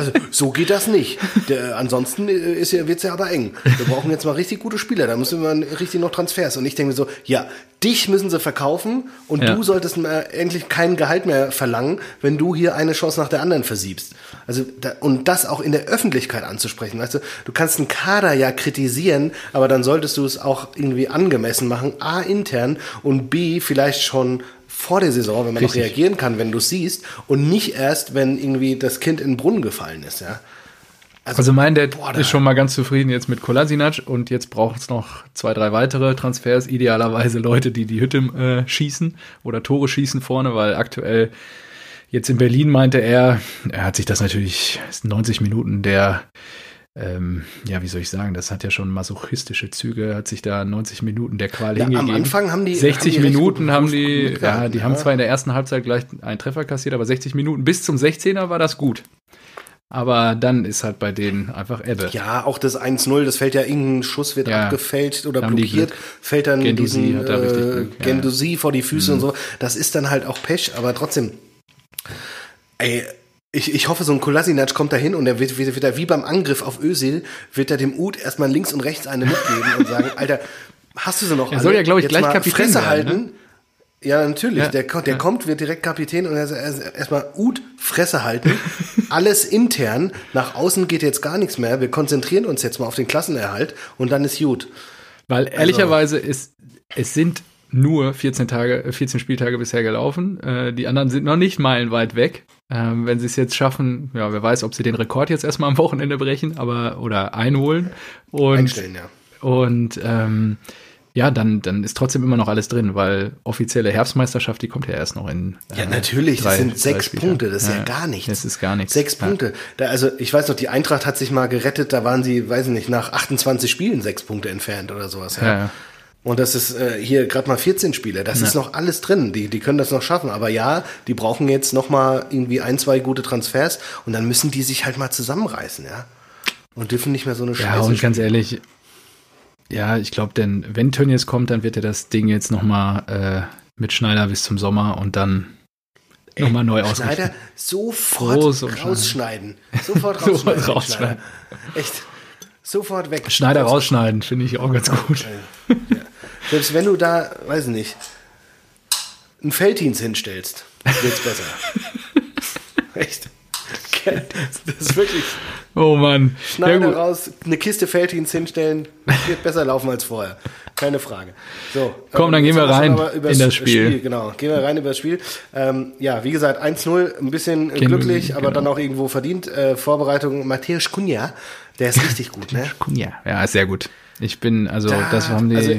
Also so geht das nicht. Der, ansonsten ist ja, wird's ja aber eng. Wir brauchen jetzt mal richtig gute Spieler. Da müssen wir richtig noch Transfers. Und ich denke mir so, ja, dich müssen sie verkaufen und
Ja.
du solltest mehr, endlich kein Gehalt mehr verlangen, wenn du hier eine Chance nach der anderen versiebst. Also da, und das auch in der Öffentlichkeit anzusprechen. Weißt du, du kannst einen Kader ja kritisieren, aber dann solltest du es auch irgendwie angemessen machen. A intern und B vielleicht schon vor der Saison, wenn man noch
Richtig.
reagieren kann, wenn du es siehst und nicht erst, wenn irgendwie das Kind in den Brunnen gefallen ist, ja.
Also mein Dad
Boah,
ist schon mal ganz zufrieden jetzt mit Kolasinac und jetzt braucht es noch zwei, drei weitere Transfers. Idealerweise Leute, die die Hütte äh, schießen oder Tore schießen vorne, weil aktuell jetzt in Berlin meinte er, er hat sich das natürlich, es sind 90 Minuten der, ähm, ja, wie soll ich sagen, das hat ja schon masochistische Züge, hat sich da 90 Minuten der Qual
Ja, am
hingegeben.
Anfang haben die-
60
haben die
Minuten haben die, ja, die haben
ja.
zwar in der ersten Halbzeit gleich einen Treffer kassiert, aber 60 Minuten bis zum 16er war das gut. Aber dann ist halt bei denen einfach Ebbe.
Ja, auch das 1-0, das fällt ja irgendein Schuss wird
Ja.
abgefälscht oder
haben
blockiert, fällt dann
Guendouzi
diesen
da
äh,
Glück, ja. Mhm.
Guendouzi vor die Füße und so. Das ist dann halt auch Pech, aber trotzdem. Ey, ich, ich hoffe, so ein Kolasinac kommt da hin und er wird, wird, wird er wie beim Angriff auf Özil, wird er dem Ud erstmal links und rechts eine mitgeben und sagen, Alter, hast du sie noch
Er soll ja, glaub ich,
Jetzt
gleich Kapitän
Fresse
werden,
halten.
ne?
Ja, natürlich.
Ja,
Der, kommt- der
ja.
kommt, wird direkt Kapitän und er sagt erstmal Ud, Fresse halten. *laughs* Alles intern. Nach außen geht jetzt gar nichts mehr. Wir konzentrieren uns jetzt mal auf den Klassenerhalt und dann ist gut.
Weil ehrlicherweise ist, es sind nur 14 Tage, äh, 14 Spieltage bisher gelaufen. Äh, die anderen sind noch nicht meilenweit weg. Ähm, wenn sie es jetzt schaffen, ja, wer weiß, ob sie den Rekord jetzt erstmal am Wochenende brechen, aber oder einholen. Und,
Einstellen, ja.
und ähm, ja, dann, dann ist trotzdem immer noch alles drin, weil offizielle Herbstmeisterschaft, die kommt ja erst noch in.
Ja,
äh,
natürlich, das
drei-
sind
drei
sechs
Spieltagen.
Punkte, das ist ja, gar nichts.
Das ist gar nichts.
Sechs
Ja.
Punkte. Da, also ich weiß noch, die Eintracht hat sich mal gerettet, da waren sie, weiß ich nicht, nach 28 Spielen sechs Punkte entfernt oder sowas. Ja.
Ja, ja.
Und das ist äh, hier gerade mal 14 Spiele. Das ist noch alles drin. Die, die können das noch schaffen. Aber ja, die brauchen jetzt noch mal irgendwie ein, zwei gute Transfers und dann müssen die sich halt mal zusammenreißen, ja. Und dürfen nicht mehr so eine
Ja,
Scheiße
und ganz ehrlich, ja, ich glaube, denn wenn Tönnies kommt, dann wird er das Ding jetzt noch mal äh, mit Schneider bis zum Sommer und dann noch mal neu ausrichten.
Schneider sofort rausschneiden. Sofort *laughs*
Sofort
rausschneiden. den
rausschneiden.
Echt. Sofort weg.
Schneider rausschneiden, finde ich auch ganz gut.
Selbst wenn du da, weiß ich nicht, einen Felddienst hinstellst, wird's besser. *laughs* Echt. Das ist wirklich
Oh Mann.
Schneider
gut.
raus, eine Kiste Felddienst hinstellen, wird besser laufen als vorher. Keine Frage. So,
Komm, dann
jetzt
gehen wir rein
aber
in das Spiel.
Genau, gehen wir rein über das Spiel. Ähm, ja, wie gesagt, 1-0, ein bisschen
wir-
glücklich, aber
genau.
dann auch irgendwo verdient. Äh, Vorbereitung, Matthäus Kunja, der ist *laughs* richtig gut, ne?
Ja, ja, ist sehr gut. Ich bin, also,
Da-
das haben die.
also,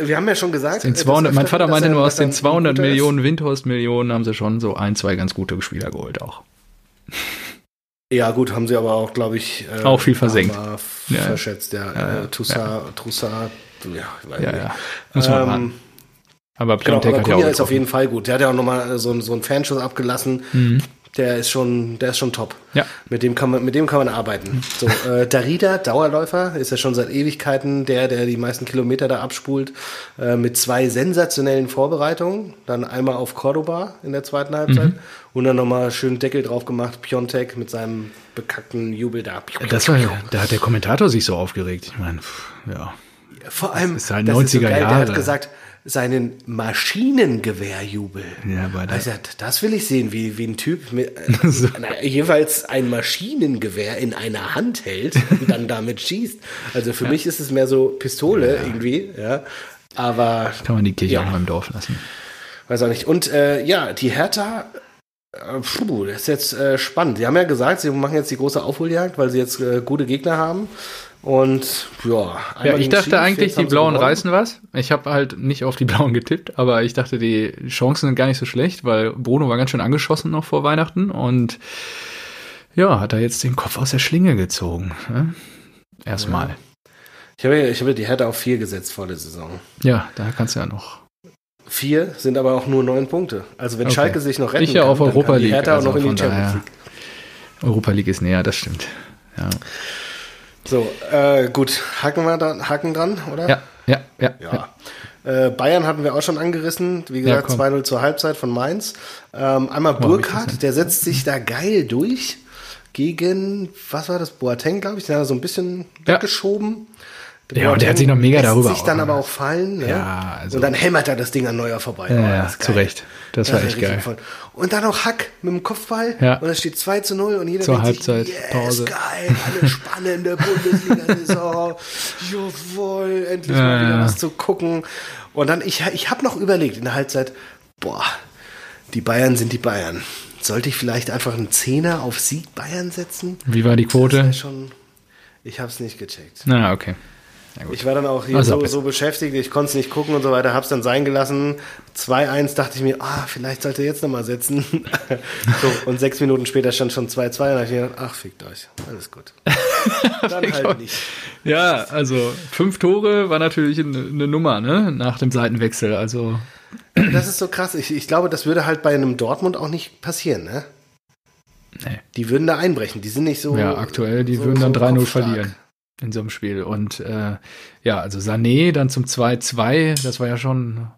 Wir haben ja schon gesagt,
den
äh, das
200, mein Vater meinte nur, aus den
ein
200
guter ist.
Millionen Windhorst-Millionen haben sie schon so ein, zwei ganz gute Spieler geholt auch.
Ja, gut, haben sie aber auch, glaube ich, äh,
Auch viel versenkt. Ja,
verschätzt, ja.
Ja,
Äh, Toussaint, Toussaint, ja, ich weiß
Ja,
nicht.
ja. Muss man
Ähm,
warten. Aber
Genau,
Piontek
aber
hat ja auch
ist auf jeden Fall gut. Der hat ja auch nochmal so, einen- so einen Fernschuss abgelassen. Der ist schon, der ist schon top.
Ja.
Mit dem kann man, mit dem kann man arbeiten. So, äh, Darida, Dauerläufer, ist ja schon seit Ewigkeiten der, der die meisten Kilometer da abspult, äh, mit zwei sensationellen Vorbereitungen. Dann einmal auf Cordoba in der zweiten Halbzeit und dann nochmal schön Deckel drauf gemacht, Piontek mit seinem bekackten Jubel da.
Das war, da hat der Kommentator sich so aufgeregt. Ich meine, pff, ja.
Vor allem,
ist halt
das
90er
Der
Jahre.
hat gesagt, seinen Maschinengewehrjubel.
Ja, da-
also, das will ich sehen, wie, wie ein Typ mit, äh, *laughs* na, jeweils ein Maschinengewehr in einer Hand hält und dann *laughs* damit schießt. Also für mich ist es mehr so Pistole irgendwie, ja. Aber
Kann man die Kirche
Ja.
auch mal im Dorf lassen.
weiß auch nicht. Und äh, ja, die Hertha, äh, puh, das ist jetzt äh, spannend. Sie haben ja gesagt, sie machen jetzt die große Aufholjagd, weil sie jetzt äh, gute Gegner haben. Und ja,
Ja, ich dachte
Chief,
eigentlich, die Blauen
gewonnen.
reißen was. Ich habe halt nicht auf die Blauen getippt, aber ich dachte, die Chancen sind gar nicht so schlecht, weil Bruno war ganz schön angeschossen noch vor Weihnachten und ja, hat er jetzt den Kopf aus der Schlinge gezogen. Ne? Erstmal.
Ich habe, ich habe die Hertha auf vier gesetzt vor der Saison.
Ja. da kannst du ja noch.
Vier sind aber auch nur neun Punkte. Also wenn
Okay.
Schalke sich noch retten
Ich ja
kann,
auf Europa
kann die
League,
Hertha auch
also
noch in die Champions. League.
Europa League ist näher, das stimmt. Ja,
So, äh, gut, haken wir da, haken dran, oder?
ja, ja. ja.
Ja. Äh, Bayern hatten wir auch schon angerissen. Wie
Ja,
gesagt,
komm.
2-0 zur Halbzeit von Mainz. Ähm, einmal Burkhardt, der setzt sich da geil durch. gegen, was war das, Boateng, glaube ich, den hat er so ein bisschen
Ja.
weggeschoben.
Ja, und der hat sich noch mega darüber
sich dann
auch-
aber auch fallen. Ne?
Ja, also-
und dann hämmert er das Ding an Neuer vorbei.
Ja,
Oh,
ja,
das
zu. Recht. Das war
ist
echt geil.
voll. Und dann noch Hack mit dem Kopfball.
Ja.
Und es steht 2 zu 0 und jeder
Zur
denkt sich,
Halbzeit,
yes,
Pause.
geil, eine *laughs* spannende Bundesliga-Saison. Jawohl, endlich
Ja,
mal wieder was zu gucken. Und dann, ich, ich habe noch überlegt in der Halbzeit, boah, die Bayern sind die Bayern. Sollte ich vielleicht einfach einen Zehner auf Sieg Bayern setzen?
Wie war die
Das
Quote?
wär schon, ich habe es nicht gecheckt.
Na, okay.
Ich war dann auch hier
Also
so, so beschäftigt, ich konnte es nicht gucken und so weiter, hab's dann sein gelassen. 2-1 dachte ich mir, ah, vielleicht sollte er jetzt nochmal setzen. *laughs* so, und sechs Minuten später stand schon 2-2 und da hab ich mir gedacht, ach, fickt euch, alles gut. *laughs* dann halt nicht.
Ja, also fünf Tore war natürlich eine, eine Nummer, ne? Nach dem Seitenwechsel. Also
Das ist so krass. Ich, ich glaube, das würde halt bei einem Dortmund auch nicht passieren, ne?
Nee.
Die würden da einbrechen, die sind nicht so.
ja, aktuell, die
so-
würden dann
so
3-0
kopfstark.
verlieren in so einem Spiel. Und äh, ja, also Sané dann zum 2-2, das war ja schon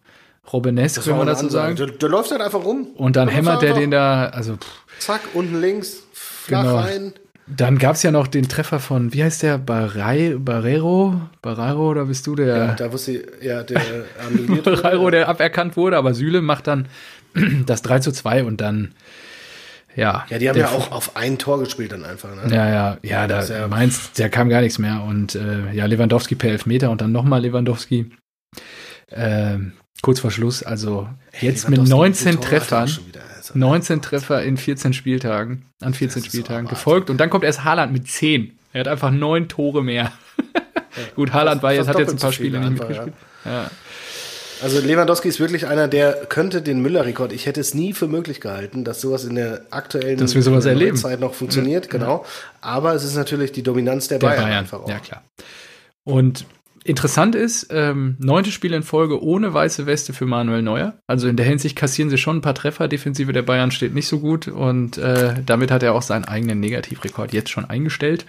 Robbenesque,
Das
wenn man
Ansage.
sagen.
Der, der läuft halt einfach rum.
Und dann hämmert der den da, also pff,
Zack, unten links, flach
Genau.
rein.
Dann gab es ja noch den Treffer von, wie heißt der, Barrei, Barrero? Barrero, oder bist du der?
Ja, da wusste ich, ja, der. *laughs*
Barrero, der aberkannt wurde, aber Süle macht dann *clears throat* das 3 zu 2 und dann, ja.
Ja, die haben
der
ja auch auf ein Tor gespielt dann einfach, ne?
Ja, ja, ja, da
ja-
Mainz, da kam gar nichts mehr. Und äh, ja, Lewandowski per Elfmeter und dann nochmal Lewandowski. Ähm, kurz vor Schluss, also jetzt mit
Lewandowski
19
Tor hat er auch
Treffern,
wieder, also.
19 Treffer in 14 Spieltagen, an 14
Das ist
Spieltagen gefolgt. Und dann kommt erst Haaland mit 10. Er hat einfach neun Tore mehr. *laughs* Gut, Haaland war jetzt, hat jetzt ein paar Spiele nicht mitgespielt. Ja.
Also Lewandowski ist wirklich einer, der könnte den Müller-Rekord. Ich hätte es nie für möglich gehalten, dass sowas in der aktuellen
Dass wir sowas erleben.
Neuzeit noch funktioniert, genau. Aber es ist natürlich die Dominanz der,
Der
Bayern,
Bayern,
einfach auch.
ja klar. Und interessant ist, ähm, neunte Spiel in Folge ohne weiße Weste für Manuel Neuer. Also in der Hinsicht kassieren sie schon ein paar Treffer. Defensive der Bayern steht nicht so gut und äh, damit hat er auch seinen eigenen Negativrekord jetzt schon eingestellt.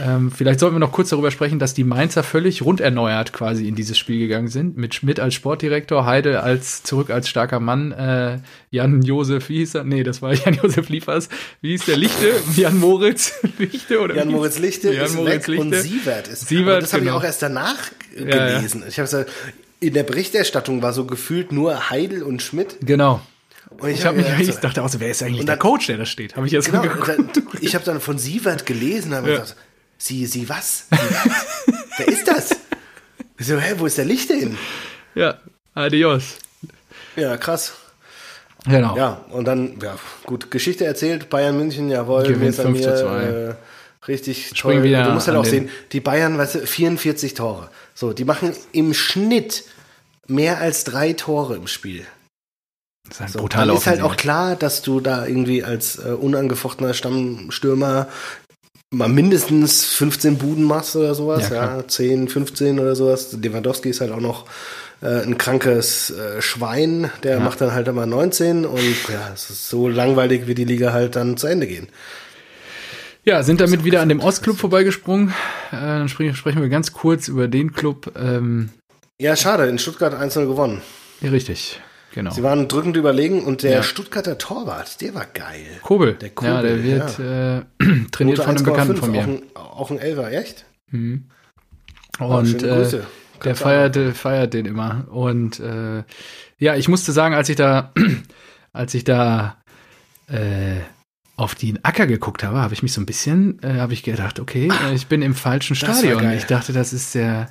Ähm, vielleicht sollten wir noch kurz darüber sprechen, dass die Mainzer völlig runderneuert quasi in dieses Spiel gegangen sind. Mit Schmidt als Sportdirektor, Heide als zurück als starker Mann, äh, Jan-Josef, wie hieß er? Nee, das war *laughs* Jan-Josef Liefers. Wie hieß der Lichte? Jan-Moritz *laughs* Lichte? Oder
Jan Moritz Lichte
Jan
ist
Moritz
weg und
Lichte.
Sievert ist.
Sievert,
aber das habe ich
genau.
auch erst danach
Ja, ja.
gelesen. Ich habe in der Berichterstattung war so gefühlt nur Heidel und Schmidt.
Genau.
Und
Ich, hab mich, ich dachte auch so, wer ist eigentlich
Und
der
dann-
Coach, der da steht? Habe ich jetzt
Genau, dann, ich habe dann von Sievert gelesen, aber
Ja.
gedacht, sie, sie was? Sie was? Wer ist das? Ich so, hä, wo ist der Licht hin?
Ja, adios.
Ja, krass.
Genau.
Ja, und dann, ja, gut, Geschichte erzählt, Bayern München, jawohl,
Gewinnt
an
5 zu
mir,
2.
Äh, richtig
Springen
toll.
wieder
Du musst halt auch sehen, die Bayern, weißt du, 44 Tore. So, die machen im Schnitt mehr als drei Tore im Spiel.
Das ist ein
So,
brutaler
dann ist halt auch klar, dass du da irgendwie als äh, unangefochtener Stammstürmer mal mindestens 15 Buden machst oder sowas,
Ja,
ja,
klar.
10, 15 oder sowas. Lewandowski ist halt auch noch äh, ein krankes äh, Schwein, der
Ja.
macht dann halt immer 19 und ja, es ist so langweilig, wie die Liga halt dann zu Ende gehen.
Ja, sind damit wieder an dem Ostclub vorbeigesprungen. Äh, dann sprechen, sprechen wir ganz kurz über den Club. Ähm,
Ja, schade, in Stuttgart 1-0 gewonnen.
ja, richtig, genau.
Sie waren drückend überlegen und der
Ja.
Stuttgarter Torwart, der war geil.
Kobel.
Der Kobel,
ja, der wird äh, *clears throat* trainiert
Note
von einem Bekannten
1,5,
von mir.
Auch ein, auch ein Elfer, echt?
Mhm.
Ah,
Und
schöne
äh,
Grüße.
der feierte, feiert den immer. Und äh, ja, ich musste sagen, als ich da, *clears throat* als ich da äh, auf den Acker geguckt habe, habe ich mich so ein bisschen, äh, habe ich gedacht, okay, äh, ich bin im falschen Stadion. Ich dachte, das ist der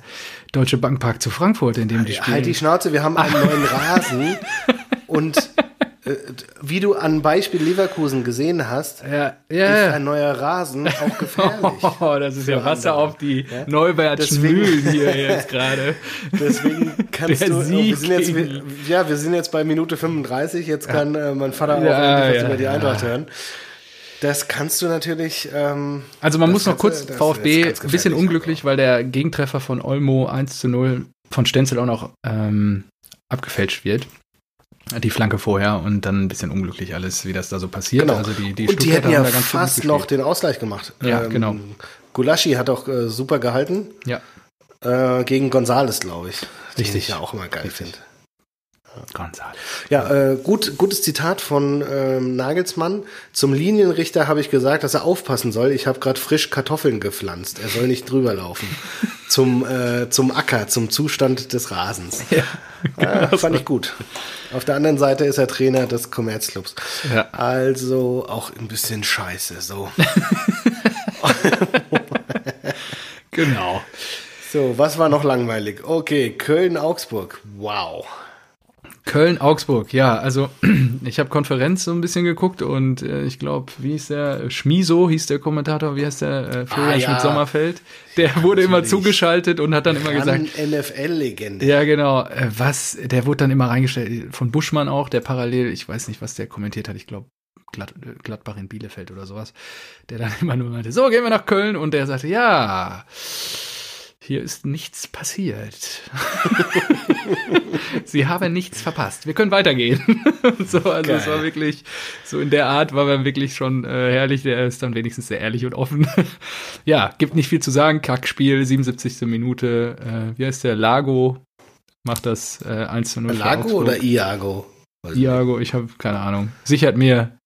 Deutsche Bankpark zu Frankfurt, in dem die spielen.
Halt die Schnauze, wir haben einen *laughs* neuen Rasen und äh, wie du an Beispiel Leverkusen gesehen hast,
ja,
ist
ja.
ein neuer Rasen auch *laughs* gefährlich.
Oh, das ist ja Wasser
andere.
auf die
Ja?
Neuwärtschen
Deswegen-
Mühlen hier *laughs* jetzt gerade.
Deswegen kannst
Der
du,
Sieg
wir sind jetzt,
gegen-
ja, wir sind jetzt bei Minute 35, jetzt kann äh, mein Vater auch
Ja,
endlich was
ja,
über die. Eintracht hören. Das kannst du natürlich, ähm,
Also man muss noch kurz,
das
VfB, ein bisschen unglücklich, weil der Gegentreffer von Olmo 1 zu 0 von Stenzel auch noch ähm, abgefälscht wird. Die Flanke vorher und dann ein bisschen unglücklich alles, wie das da so passiert.
genau.
Also die, die
und die hätten ja fast noch den Ausgleich gemacht. Ähm,
Ja, genau.
Gulaschi hat auch äh, super gehalten.
Ja,
Äh, gegen Gonzales, glaube ich. Den
Richtig.
ich ja auch immer geil finde.
Gonzales.
Ja, äh, gut, gutes Zitat von ähm, Nagelsmann. Zum Linienrichter habe ich gesagt, dass er aufpassen soll. Ich habe gerade frisch Kartoffeln gepflanzt. Er soll nicht drüber laufen. *laughs* zum, äh, zum Acker, zum Zustand des Rasens. Ja, *laughs* äh, fand ich gut. Auf der anderen Seite ist er Trainer des Commerzclubs.
Ja.
Also auch ein bisschen scheiße. So. *laughs*
genau.
So, was war noch langweilig? Okay, Köln-Augsburg. Wow.
Köln-Augsburg, ja, also *clears throat* ich habe Konferenz so ein bisschen geguckt und äh, ich glaube, wie hieß der, Schmiso hieß der Kommentator, wie heißt der, äh, Florian ah, ja. Schmidt-Sommerfeld, der ja, wurde immer zugeschaltet und hat dann immer gesagt.
NFL-Legende.
Ja, genau, äh, was, der wurde dann immer reingestellt, von Buschmann auch, der parallel, ich weiß nicht, was der kommentiert hat, ich glaube, Glad, Gladbach in Bielefeld oder sowas, der dann *laughs* immer nur meinte, so, gehen wir nach Köln und der sagte, ja, hier ist nichts passiert. *laughs* Sie haben nichts verpasst. Wir können weitergehen. *laughs* so, also es war wirklich so in der Art war man wirklich schon äh, herrlich. Der ist dann wenigstens sehr ehrlich und offen. *laughs* ja, gibt nicht viel zu sagen. Kackspiel, 77. Minute. Äh, wie heißt der? Lago macht das äh, 1 zu 0.
Lago oder Iago?
Iago, ich habe keine Ahnung. Sichert mir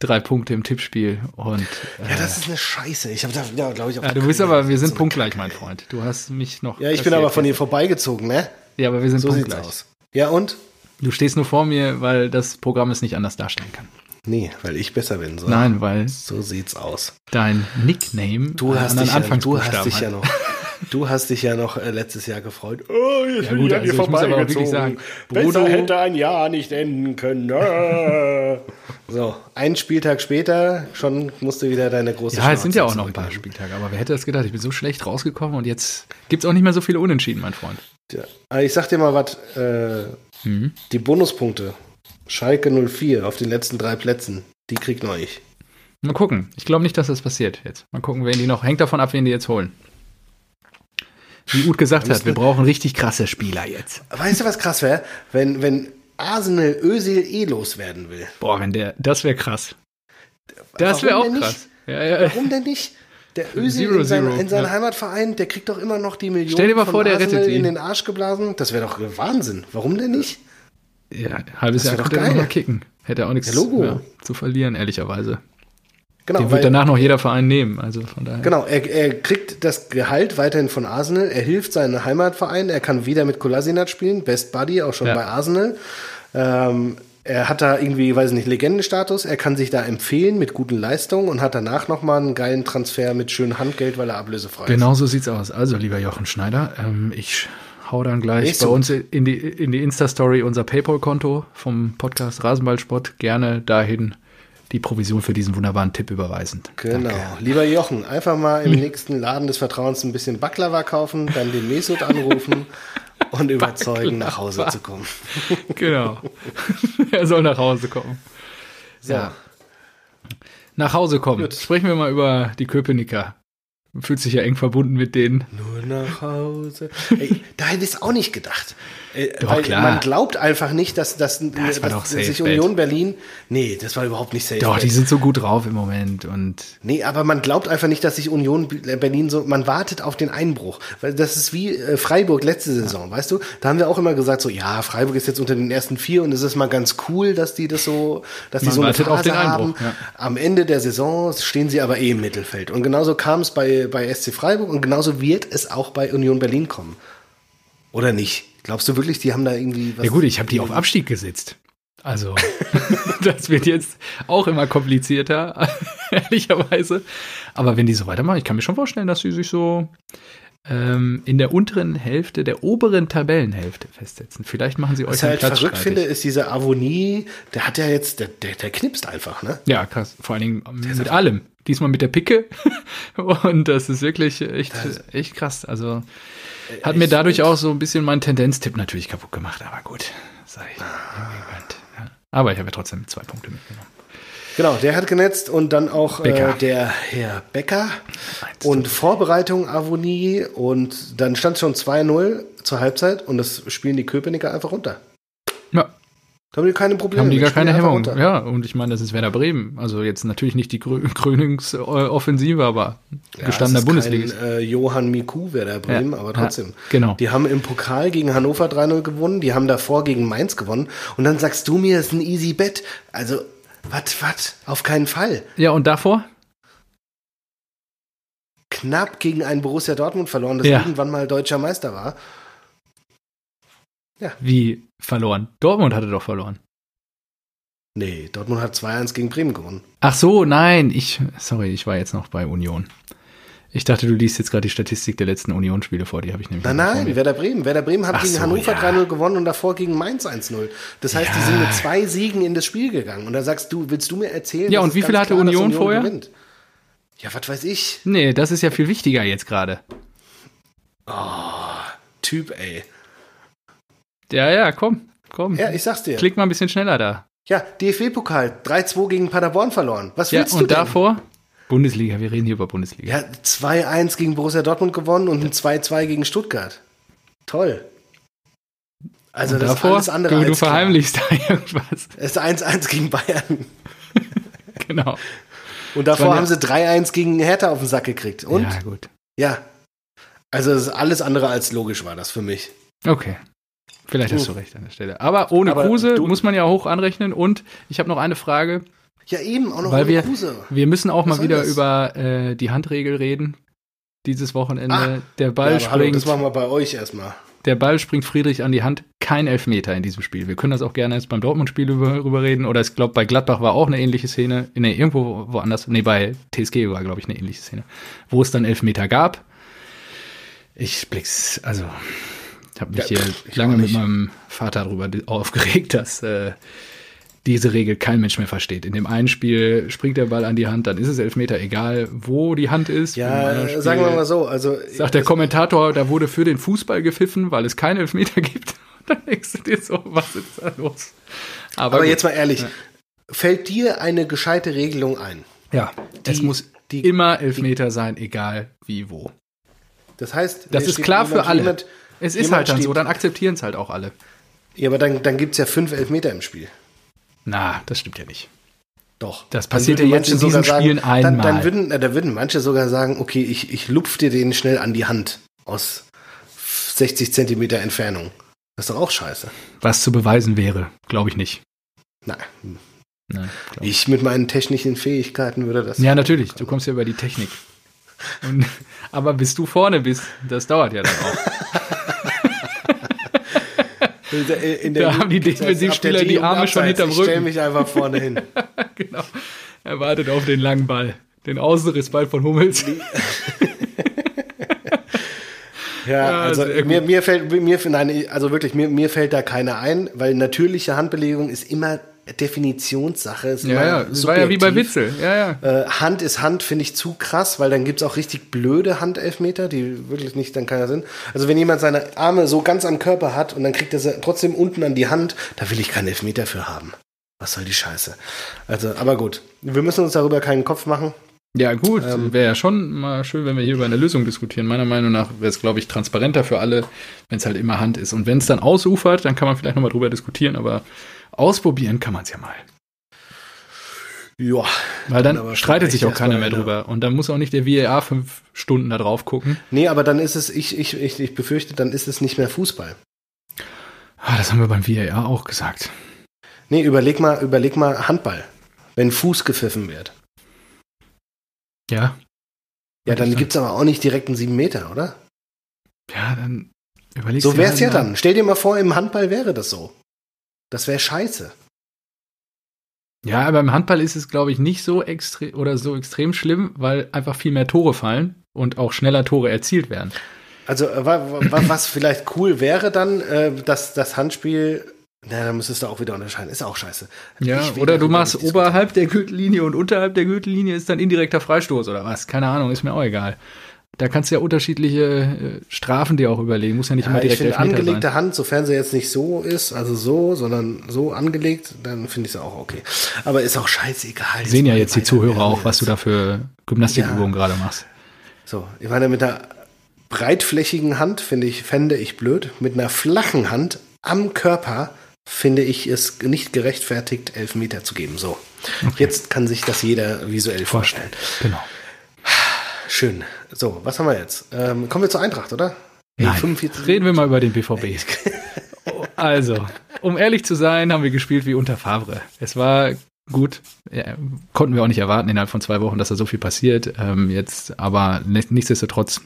drei Punkte im Tippspiel und
äh, ja, das ist eine Scheiße. Ich habe da, ja, glaube ich, auch.
Ja, du bist aber, wir sind so punktgleich, mein Freund. Du hast mich noch.
Ja, ich bin aber von dir vorbeigezogen, ne?
Ja, aber wir sind
so
punktgleich.
Sieht's aus. Ja und?
Du stehst nur vor mir, weil das Programm es nicht anders darstellen kann.
Nee, weil ich besser bin. So.
Nein, weil
so sieht's aus.
Dein Nickname
du hast dich ja, du hast dich ja noch *laughs* Du hast dich ja noch äh, letztes Jahr gefreut.
Oh, jetzt ja, gut, also ich muss aber auch wirklich sagen,
Besser hätte ein Jahr nicht enden können. Ah. *laughs* so, einen Spieltag später, schon musst du wieder deine große
Ja, es sind ja auch noch ein paar Spieltage, aber wer hätte das gedacht? Ich bin so schlecht rausgekommen und jetzt gibt es auch nicht mehr so viele Unentschieden, mein Freund.
Ja, ich sag dir mal was, äh, mhm. die Bonuspunkte, Schalke 04 auf den letzten drei Plätzen, die kriegt noch ich.
Mal gucken. Ich glaube nicht, dass das passiert jetzt. Mal gucken, wen die noch. Hängt davon ab, wen die jetzt holen. Wie Uth gesagt hat, wir brauchen richtig krasse Spieler jetzt.
Weißt du, was krass wäre? Wenn, wenn Arsenal Özil eh loswerden will.
Boah, wenn der, das wäre krass. Das wäre auch krass.
Ja, ja. Warum denn nicht? Der Özil zero, in, sein, in seinem ja. Heimatverein, der kriegt doch immer noch die Millionen
Stell dir mal vor, der
Arsenal
rettet ihn.
in den Arsch geblasen. Das wäre doch Wahnsinn. Warum denn nicht?
Ja, halbes Jahr könnte er noch kicken. Hätte auch nichts mehr zu verlieren, ehrlicherweise. Genau, Den wird danach noch jeder Verein nehmen. Also von daher.
Genau, er, er kriegt das Gehalt weiterhin von Arsenal. Er hilft seinem Heimatverein. Er kann wieder mit Kolasinac spielen, Best Buddy, auch schon ja. bei Arsenal. Ähm, er hat da irgendwie, weiß nicht, Legendenstatus. Er kann sich da empfehlen mit guten Leistungen und hat danach nochmal einen geilen Transfer mit schönem Handgeld, weil er ablösefrei
genau ist. Genau so sieht's aus. Also, lieber Jochen Schneider, ähm, ich hau dann gleich Nicht bei uns in die, in die Insta-Story unser PayPal-Konto vom Podcast Rasenballsport gerne dahin die Provision für diesen wunderbaren Tipp überweisen.
Genau. Danke. Lieber Jochen, einfach mal im nächsten Laden des Vertrauens ein bisschen Baklava kaufen, dann den Mesut anrufen *laughs* und überzeugen, nach Hause zu kommen. *laughs*
genau. *laughs* er soll nach Hause kommen. So. Ja. Nach Hause kommen. Gut. Sprechen wir mal über die Köpenicker. Fühlt sich ja eng verbunden mit denen.
Nur nach Hause. Ey, da hätte ich es auch nicht gedacht. Äh, doch, weil klar. man glaubt einfach nicht, dass, dass,
das dass
sich Union Berlin. Nee, das war überhaupt nicht safe.
Doch, die sind so gut drauf im Moment. und
Nee, aber man glaubt einfach nicht, dass sich Union Berlin so. Man wartet auf den Einbruch. Weil das ist wie äh, Freiburg letzte Saison, ja. weißt du? Da haben wir auch immer gesagt, so, ja, Freiburg ist jetzt unter den ersten vier und es ist mal ganz cool, dass die das so, dass die man so eine Phase haben. Ja. Am Ende der Saison stehen sie aber eh im Mittelfeld. Und genauso kam es bei, bei SC Freiburg und genauso wird es auch bei Union Berlin kommen. Oder nicht? Glaubst du wirklich, die haben da irgendwie
was? Ja gut, ich habe die auf Abstieg gesetzt. Also, *laughs* das wird jetzt auch immer komplizierter, *laughs* ehrlicherweise. Aber wenn die so weitermachen, ich kann mir schon vorstellen, dass sie sich so ähm, in der unteren Hälfte, der oberen Tabellenhälfte festsetzen. Vielleicht machen sie euch
Was ich halt Platz verrückt finde, ist dieser Avonie, der hat ja jetzt, der, der, der knipst einfach, ne?
Ja, krass. Vor allen Dingen mit allem. Diesmal mit der Picke. *laughs* Und das ist wirklich echt, echt krass. Also, hat mir dadurch auch so ein bisschen meinen Tendenztipp natürlich kaputt gemacht, aber gut, sei ich ja. Aber ich habe ja trotzdem zwei Punkte mitgenommen.
Genau, der hat genetzt und dann auch äh, der Herr Becker und Vorbereitung Avonie und dann stand es schon 2-0 zur Halbzeit und das spielen die Köpenicker einfach runter.
Ja.
Da haben die keine Probleme.
haben die gar keine Hemmung. Ja, und ich meine, das ist Werder Bremen. Also jetzt natürlich nicht die Krö Krönungsoffensive, *laughs* aber
Ja,
gestandener.
Kein, äh, Johann Miku wäre der Bremen,
Ja,
aber
ja,
trotzdem.
genau.
Die haben im Pokal gegen Hannover 3-0 gewonnen, die haben davor gegen Mainz gewonnen. Und dann sagst du mir, es ist ein easy Bet. Also, was, was? Auf keinen Fall.
Ja, und davor?
Knapp gegen einen Borussia Dortmund verloren, das
Ja.
irgendwann mal deutscher Meister war.
Wie verloren? Dortmund hatte doch verloren.
Nee, Dortmund hat 2-1 gegen Bremen gewonnen.
Ach so, nein, ich, sorry, ich war jetzt noch bei Union. Ich dachte, du liest jetzt gerade die Statistik der letzten Union-Spiele vor, die habe ich nämlich
Nein, nein. Werder Bremen. Werder Bremen hat
Ach
gegen
so,
Hannover
ja.
3-0 gewonnen und davor gegen Mainz 1-0. Das heißt, die
Ja.
sind mit zwei Siegen in das Spiel gegangen. Und da sagst du, willst du mir erzählen?
Ja, und wie viel hatte
klar, dass
Union vorher?
gewinnt? Ja, was weiß ich.
Nee, das ist ja viel wichtiger jetzt gerade.
Typ, ey.
Ja, ja, komm, komm.
Ja, ich sag's dir.
Klick mal ein bisschen schneller da.
Ja, DFB-Pokal, 3-2 gegen Paderborn verloren. Was
Ja,
willst du
und
denn?
davor? Bundesliga, wir reden hier über Bundesliga.
Ja, 2-1 gegen Borussia Dortmund gewonnen und ein 2-2 gegen Stuttgart. Toll. Also
und
das
davor,
ist alles andere
du, du
als klar.
verheimlichst da *laughs* irgendwas.
Es ist 1-1 gegen Bayern. *laughs*
Genau.
Und davor
ja-
haben sie 3-1 gegen Hertha auf den Sack gekriegt. Und?
Ja, gut.
Ja. Also es ist alles andere als logisch war das für mich.
Okay. Vielleicht hast du recht an der Stelle. Aber ohne
Aber
Kruse muss man ja hoch anrechnen. Und ich habe noch eine Frage.
Ja, eben, auch noch
Weil
ohne
wir,
Kruse.
wir müssen auch
Was
mal wieder
das?
über äh, die Handregel reden. Dieses Wochenende.
Ah.
der, Ball
Ja, aber hallo,
springt,
das machen wir bei euch erstmal.
der Ball springt Friedrich an die Hand. Kein Elfmeter in diesem Spiel. Wir können das auch gerne jetzt beim Dortmund-Spiel über, drüber reden. Oder ich glaube, bei Gladbach war auch eine ähnliche Szene. Nee, irgendwo woanders. Nee, bei TSG war, glaube ich, eine ähnliche Szene. Wo es dann Elfmeter gab. Ich blick's, also, habe mich
Ja,
hier
pff, ich
lange mit meinem Vater darüber aufgeregt, *laughs* dass äh, diese Regel kein Mensch mehr versteht. In dem einen Spiel springt der Ball an die Hand, dann ist es Elfmeter, egal wo die Hand ist.
Ja,
anderen
äh,
Spiel
sagen wir mal so, also
Sagt der Kommentator, da wurde für den Fußball gepfiffen, weil es keinen Elfmeter *laughs* gibt. dann denkst du dir so, was ist da los? Aber,
aber jetzt mal ehrlich, fällt dir eine gescheite Regelung ein?
ja, es
die-
muss
die-
immer Elfmeter sein, egal wie wo.
Das heißt,
Das
hier
ist klar für alle.
jemand-
Es ist halt dann so, dann akzeptieren es halt auch alle.
Ja, aber dann, dann gibt es ja fünf Elfmeter im Spiel.
Na, das stimmt ja nicht.
Doch.
Das
Dann
passiert ja jetzt in diesen
sogar
Spielen
Dann, dann,
einmal.
würden, da würden manche sogar sagen, okay, ich, ich lupf dir den schnell an die Hand aus 60 Zentimeter Entfernung. Das ist doch auch scheiße.
Was zu beweisen wäre, glaube ich nicht.
Nein.
Nein, ich.
Mit meinen technischen Fähigkeiten würde das.
Ja, natürlich, du kommst ja über die Technik. Und, *laughs* aber bis du vorne bist, das dauert ja dann auch.
In der,
Da haben die
das
Defensivspieler die Arme schon hinterm
Ich stell
Rücken.
mich einfach vorne hin. *laughs*
genau. Er wartet auf den langen Ball. Den Außenrissball von Hummels. *laughs*
Ja, also mir, mir fällt mir nein, also wirklich mir, mir fällt da keiner ein, weil natürliche Handbelegung ist immer Definitionssache. Ist
Ja, ja, das war ja wie bei. Witzel. Ja, ja.
Äh, Hand ist Hand, finde ich zu krass, weil dann gibt's auch richtig blöde Handelfmeter, die wirklich nicht dann keiner sind. Also wenn jemand seine Arme so ganz am Körper hat und dann kriegt er sie trotzdem unten an die Hand, da will ich keinen Elfmeter für haben. Was soll die Scheiße? Also, aber gut, wir müssen uns darüber keinen Kopf machen.
Ja, gut,
Ähm,
wäre ja schon mal schön, wenn wir hier über eine Lösung diskutieren. Meiner Meinung nach wäre es, glaube ich, transparenter für alle, wenn es halt immer Hand ist. Und wenn es dann ausufert, dann kann man vielleicht nochmal drüber diskutieren, aber ausprobieren kann man es ja mal.
Ja.
Weil
Dann
streitet sich auch keiner mehr drüber. Und dann muss auch nicht der VAR fünf Stunden da drauf gucken.
Nee, aber dann ist es, ich, ich, ich, ich befürchte, dann ist es nicht mehr Fußball.
Ah, das haben wir beim VAR auch gesagt.
Nee, überleg mal, überleg mal Handball. Wenn Fuß gepfiffen wird.
Ja.
Ja, dann
Dann-
gibt's aber auch nicht direkt einen 7 Meter, oder?
Ja, dann überlegst
So
dir
wär's
halt
ja dann. Stell dir mal vor, im Handball wäre das so. Das wäre scheiße.
Ja, beim Handball ist es, glaube ich, nicht so extrem oder so extrem schlimm, weil einfach viel mehr Tore fallen und auch schneller Tore erzielt werden.
Also, äh, wa- wa- was vielleicht cool wäre dann, äh, dass das Handspiel, na, dann müsstest du auch wieder unterscheiden. Ist auch scheiße.
Ja, oder du machst oberhalb der Gürtellinie und unterhalb der Gürtellinie ist dann indirekter Freistoß oder was? Keine Ahnung, ist mir auch egal. Da kannst du ja unterschiedliche äh, Strafen dir auch überlegen. Muss ja nicht
Ja,
immer
ich
direkt
finde
Elfmeter
angelegte
sein.
Hand, sofern sie jetzt nicht so ist, also so, sondern so angelegt, dann finde ich sie auch okay. Aber ist auch scheißegal.
Sehen ja jetzt die Zuhörer auch, was du da für Gymnastikübungen gerade machst.
So, ich meine, mit einer breitflächigen Hand finde ich, fände ich blöd. Mit einer flachen Hand am Körper finde ich es nicht gerechtfertigt, Elfmeter zu geben. So. Okay. Jetzt kann sich das jeder visuell vorstellen.
Genau.
Schön. So, was haben wir jetzt? Ähm, kommen wir zur Eintracht, oder?
Nein, 45 Reden wir mal über den BVB. *laughs* also, um ehrlich zu sein, haben wir gespielt wie unter Favre. Es war gut, ja, konnten wir auch nicht erwarten innerhalb von zwei Wochen, dass da so viel passiert. Ähm, jetzt, aber nichtsdestotrotz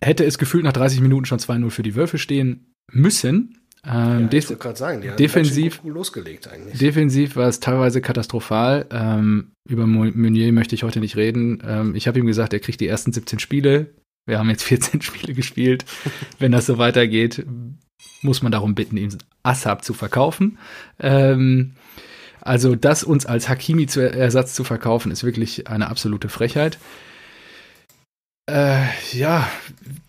hätte es gefühlt nach 30 Minuten schon 2-0 für die Wölfe stehen müssen. Ähm, ja, ich sagen, defensiv, losgelegt eigentlich. defensiv war es teilweise katastrophal. Ähm, über Meunier möchte ich heute nicht reden. Ähm, ich habe ihm gesagt, er kriegt die ersten 17 Spiele. Wir haben jetzt *laughs* 14 Spiele gespielt. Wenn das so weitergeht, muss man darum bitten, ihn Assab zu verkaufen. Ähm, also das uns als Hakimi zu Ersatz zu verkaufen, ist wirklich eine absolute Frechheit. Äh, ja,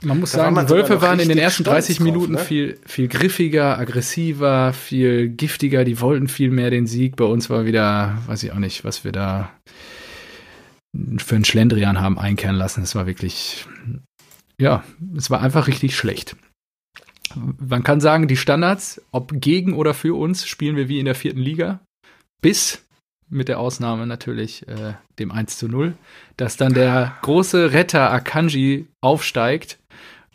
man muss da sagen, war Wölfe waren in den ersten 30 drauf, Minuten ne? viel, viel griffiger, aggressiver, viel giftiger. Die wollten viel mehr den Sieg. Bei uns war wieder, weiß ich auch nicht, was wir da für einen Schlendrian haben einkehren lassen. Es war wirklich, ja, es war einfach richtig schlecht. Man kann sagen, die Standards, ob gegen oder für uns, spielen wir wie in der vierten Liga. Bis mit der Ausnahme natürlich äh, dem 1 zu 0, dass dann der große Retter Akanji aufsteigt,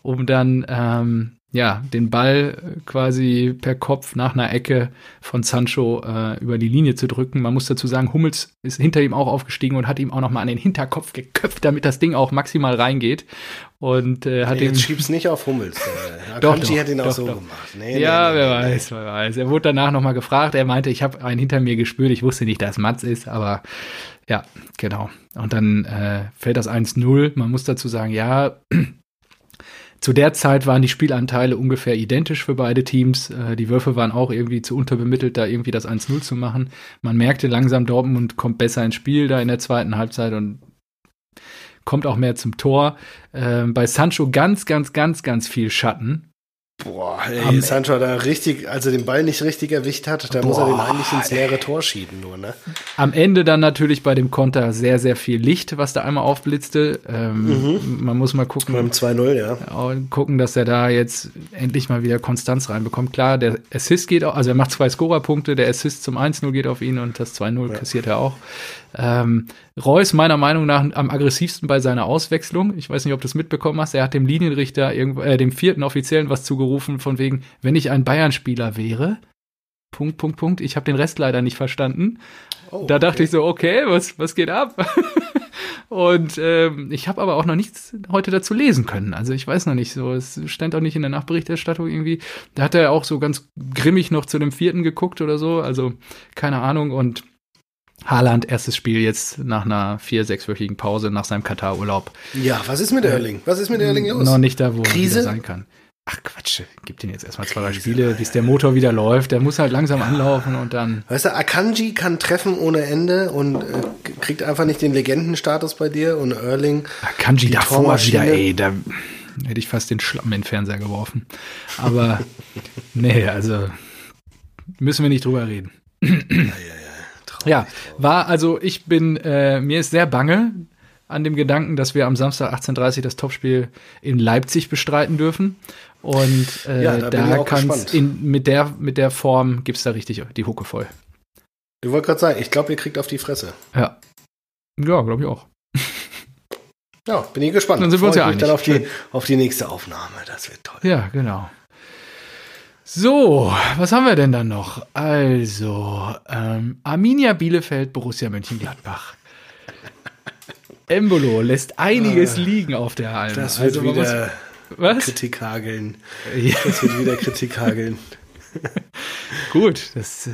um dann ähm, ja, den Ball quasi per Kopf nach einer Ecke von Sancho äh, über die Linie zu drücken. Man muss dazu sagen, Hummels ist hinter ihm auch aufgestiegen und hat ihm auch nochmal an den Hinterkopf geköpft, damit das Ding auch maximal reingeht. Und äh, hat
nee,
jetzt
schieb's nicht auf Hummels.
Äh, *laughs* doch, doch, hat ihn auch doch, so doch. gemacht. Nee, ja, nee, wer weiß, wer weiß. Er wurde danach nochmal gefragt. Er meinte, ich habe einen hinter mir gespürt. Ich wusste nicht, dass Mats ist, aber ja, genau. Und dann äh, fällt das 1-0. Man muss dazu sagen, ja, *clears throat* zu der Zeit waren die Spielanteile ungefähr identisch für beide Teams. Äh, die Würfe waren auch irgendwie zu unterbemittelt, da irgendwie das 1-0 zu machen. Man merkte langsam, Dortmund kommt besser ins Spiel da in der zweiten Halbzeit und kommt auch mehr zum Tor. Äh, bei Sancho ganz, ganz, ganz, ganz viel Schatten.
Boah, ey, Sancho da richtig, also den Ball nicht richtig erwischt hat, da Boah, muss er den eigentlich ins leere Tor schieben nur, ne?
Am Ende dann natürlich bei dem Konter sehr, sehr viel Licht, was da einmal aufblitzte. Ähm, mhm. Man muss mal gucken.
Beim 2-0, ja.
Gucken, dass er da jetzt endlich mal wieder Konstanz reinbekommt. Klar, der Assist geht auch, also er macht zwei Scorerpunkte, der Assist zum 1-0 geht auf ihn und das 2-0 ja. kassiert er auch. Ähm, Reus meiner Meinung nach am aggressivsten bei seiner Auswechslung. Ich weiß nicht, ob du es mitbekommen hast. Er hat dem Linienrichter, irgendwo, äh, dem vierten Offiziellen was zugerufen, von wegen, wenn ich ein Bayern-Spieler wäre. Punkt, Punkt, Punkt. Ich habe den Rest leider nicht verstanden. Oh, da dachte okay. ich so, okay, was, was geht ab? *laughs* Und ähm, ich habe aber auch noch nichts heute dazu lesen können. Also ich weiß noch nicht so. Es stand auch nicht in der Nachberichterstattung irgendwie. Da hat er auch so ganz grimmig noch zu dem vierten geguckt oder so. Also keine Ahnung. Und Haaland, erstes Spiel jetzt nach einer vier-, sechswöchigen Pause nach seinem Katar-Urlaub.
Ja, was ist mit Erling? Was ist mit Erling los?
Noch nicht da, wo Krise? er sein kann. Ach Quatsch, gibt ihn jetzt erstmal zwei, drei Spiele, bis der Motor wieder läuft. Der muss halt langsam ja. anlaufen und dann.
Weißt du, Akanji kann treffen ohne Ende und äh, kriegt einfach nicht den Legendenstatus bei dir und Erling.
Akanji davor wieder, ey, da hätte ich fast den Schlamm in den Fernseher geworfen. Aber *laughs* nee, also müssen wir nicht drüber reden. ja, ja, ja. War also ich bin, äh, mir ist sehr bange an dem Gedanken, dass wir am Samstag 18.30 das Topspiel in Leipzig bestreiten dürfen. Und äh, ja, da, da kann mit der, mit der Form gibt's da richtig die Hucke voll.
Du wolltest gerade sagen, ich glaube, ihr kriegt auf die Fresse.
Ja. Ja, glaube ich auch.
Ja, bin ich gespannt.
Dann sind wir uns ja einig.
Dann auf die, auf die nächste Aufnahme. Das wird toll.
Ja, genau. So, was haben wir denn dann noch? Also, ähm, Arminia Bielefeld, Borussia Mönchengladbach. *laughs* Embolo lässt einiges äh, liegen auf der Alm.
Das wird also, wieder was? Kritik hageln. Ja. Das wird wieder Kritik hageln. *laughs*
Gut, das, äh,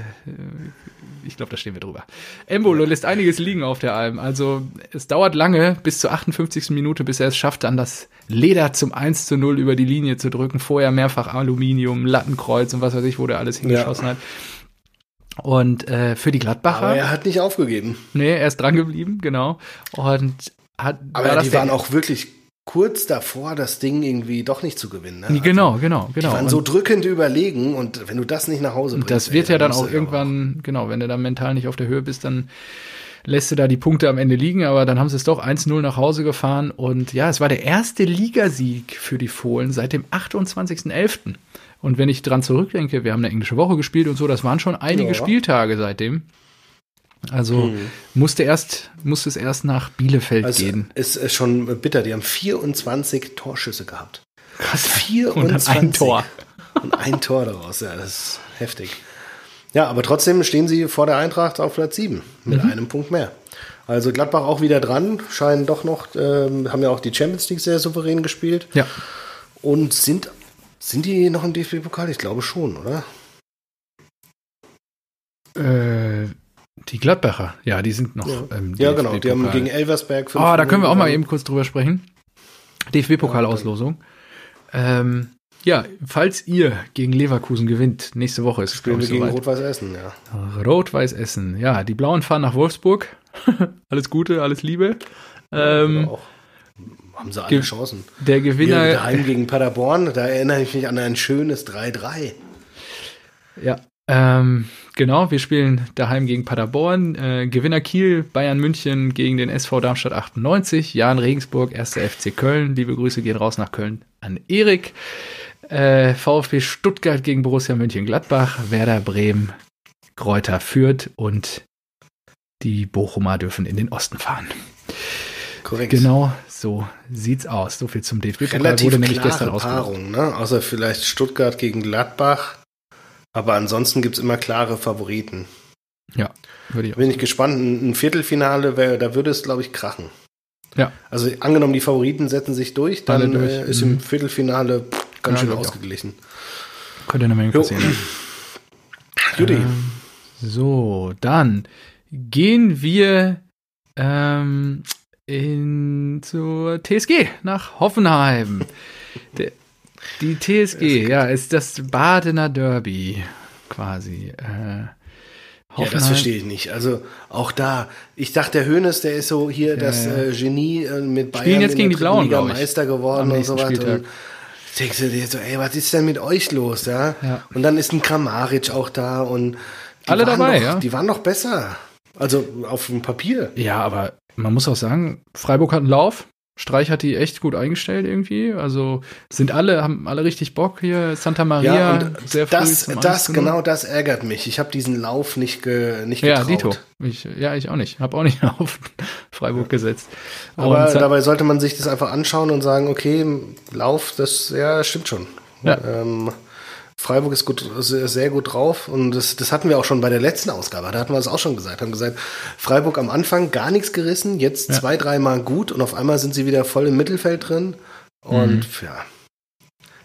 ich glaube, da stehen wir drüber. Embolo lässt einiges liegen auf der Alm. Also es dauert lange, bis zur 58. Minute, bis er es schafft, dann das Leder zum 1 zu 0 über die Linie zu drücken. Vorher mehrfach Aluminium, Lattenkreuz und was weiß ich, wo der alles hingeschossen ja. hat. Und äh, für die Gladbacher.
Aber er hat nicht aufgegeben.
Nee, er ist dran geblieben, genau. Und hat.
Aber die waren auch wirklich kurz davor, das Ding irgendwie doch nicht zu gewinnen. Ne?
Genau, also, genau, genau. Die
waren so drückend überlegen und wenn du das nicht nach Hause bringst.
Das wird ey, ja dann auch irgendwann, auch. genau, wenn du dann mental nicht auf der Höhe bist, dann lässt du da die Punkte am Ende liegen, aber dann haben sie es doch 1-0 nach Hause gefahren und ja, es war der erste Ligasieg für die Fohlen seit dem 28.11. Und wenn ich dran zurückdenke, wir haben eine englische Woche gespielt und so, das waren schon einige
Ja.
Spieltage seitdem. Also
Mhm.
musste erst, musste es erst nach Bielefeld
Also
gehen.
ist äh, schon bitter. Die haben 24 Torschüsse gehabt.
Krass.
24.
Und ein Tor.
Und ein Tor daraus. Ja, das ist heftig. Ja, aber trotzdem stehen sie vor der Eintracht auf Platz 7 mit
Mhm.
einem Punkt mehr. Also Gladbach auch wieder dran, scheinen doch noch, ähm, haben ja auch die Champions League sehr souverän gespielt
Ja.
und sind, sind die noch im DFB-Pokal? Ich glaube schon, oder?
Äh, die Gladbacher, ja, die sind noch.
Ja,
im
ja genau. Die haben gegen Elversberg
Oh, da können wir auch mal eben kurz drüber sprechen. DFB-Pokal-Auslosung. Ähm, ja, falls ihr gegen Leverkusen gewinnt, nächste Woche ist es,
Spielen wir gegen. Rot-Weiß Essen, ja.
Rot-Weiß Essen. Ja, die Blauen fahren nach Wolfsburg. *laughs* alles Gute, alles Liebe. Ähm,
auch. Haben sie alle Chancen.
der
Wir
Gewinner.
daheim gegen Paderborn, da erinnere ich mich an ein schönes 3-3.
Ja, ähm, genau, wir spielen daheim gegen Paderborn. Äh, Gewinner Kiel, Bayern München gegen den SV Darmstadt 98, Jan Regensburg, 1. FC Köln. Liebe Grüße gehen raus nach Köln an Erik. Äh, VfB Stuttgart gegen Borussia Mönchengladbach, Werder Bremen, Kräuter Fürth und die Bochumer dürfen in den Osten fahren.
Korrekt.
Genau, so sieht's aus. So viel zum DFB-Pokal wurde nämlich gestern.
Paarung, ne? Außer vielleicht Stuttgart gegen Gladbach. Aber ansonsten gibt es immer klare Favoriten.
Ja, würde ich auch
Bin ich gespannt. Ein Viertelfinale, wär, da würde es, glaube ich, krachen.
Ja.
Also angenommen, die Favoriten setzen sich durch, dann
durch,
Äh, ist
mhm.
im Viertelfinale pff, ganz
Ja,
schön
ich auch.
ausgeglichen.
Könnte eine Menge
Jo.
passieren. *clears throat*
Judy,
Ähm, so, dann gehen wir ähm, in, zur TSG nach Hoffenheim. Der, die TSG, ja, ist das Badener Derby quasi. Äh,
ja, das verstehe ich nicht. Also auch da, ich dachte, der Hönes, der ist so hier das
ja.
Äh, Genie äh, mit Bayern
Spielen jetzt gegen die Blauen,
Liga Meister geworden und so. Und denkst du dir so, ey, was ist denn mit euch los, ja?
Ja.
Und dann ist ein Kramaric auch da und
Alle
waren
dabei,
doch,
ja.
Die waren noch besser. Also auf dem Papier.
Ja, aber man muss auch sagen, Freiburg hat einen Lauf. Streich hat die echt gut eingestellt irgendwie. Also sind alle, haben alle richtig Bock hier. Santa Maria,
Ja, und
sehr früh
das, das
1:0.
genau das ärgert mich. Ich habe diesen Lauf nicht, ge, nicht
Ja,
getraut.
Dito. Ich, ja, ich auch nicht. Hab auch nicht *laughs* auf Freiburg gesetzt.
Aber
Und Sa-
dabei sollte man sich das einfach anschauen und sagen, okay, Lauf, das ja stimmt schon.
Ja.
Ähm, Freiburg ist gut, sehr, gut drauf und das, das hatten wir auch schon bei der letzten Ausgabe. Da hatten wir es auch schon gesagt. Haben gesagt, Freiburg am Anfang gar nichts gerissen, jetzt
Ja.
zwei, dreimal gut und auf einmal sind sie wieder voll im Mittelfeld drin. Und
Mhm.
ja,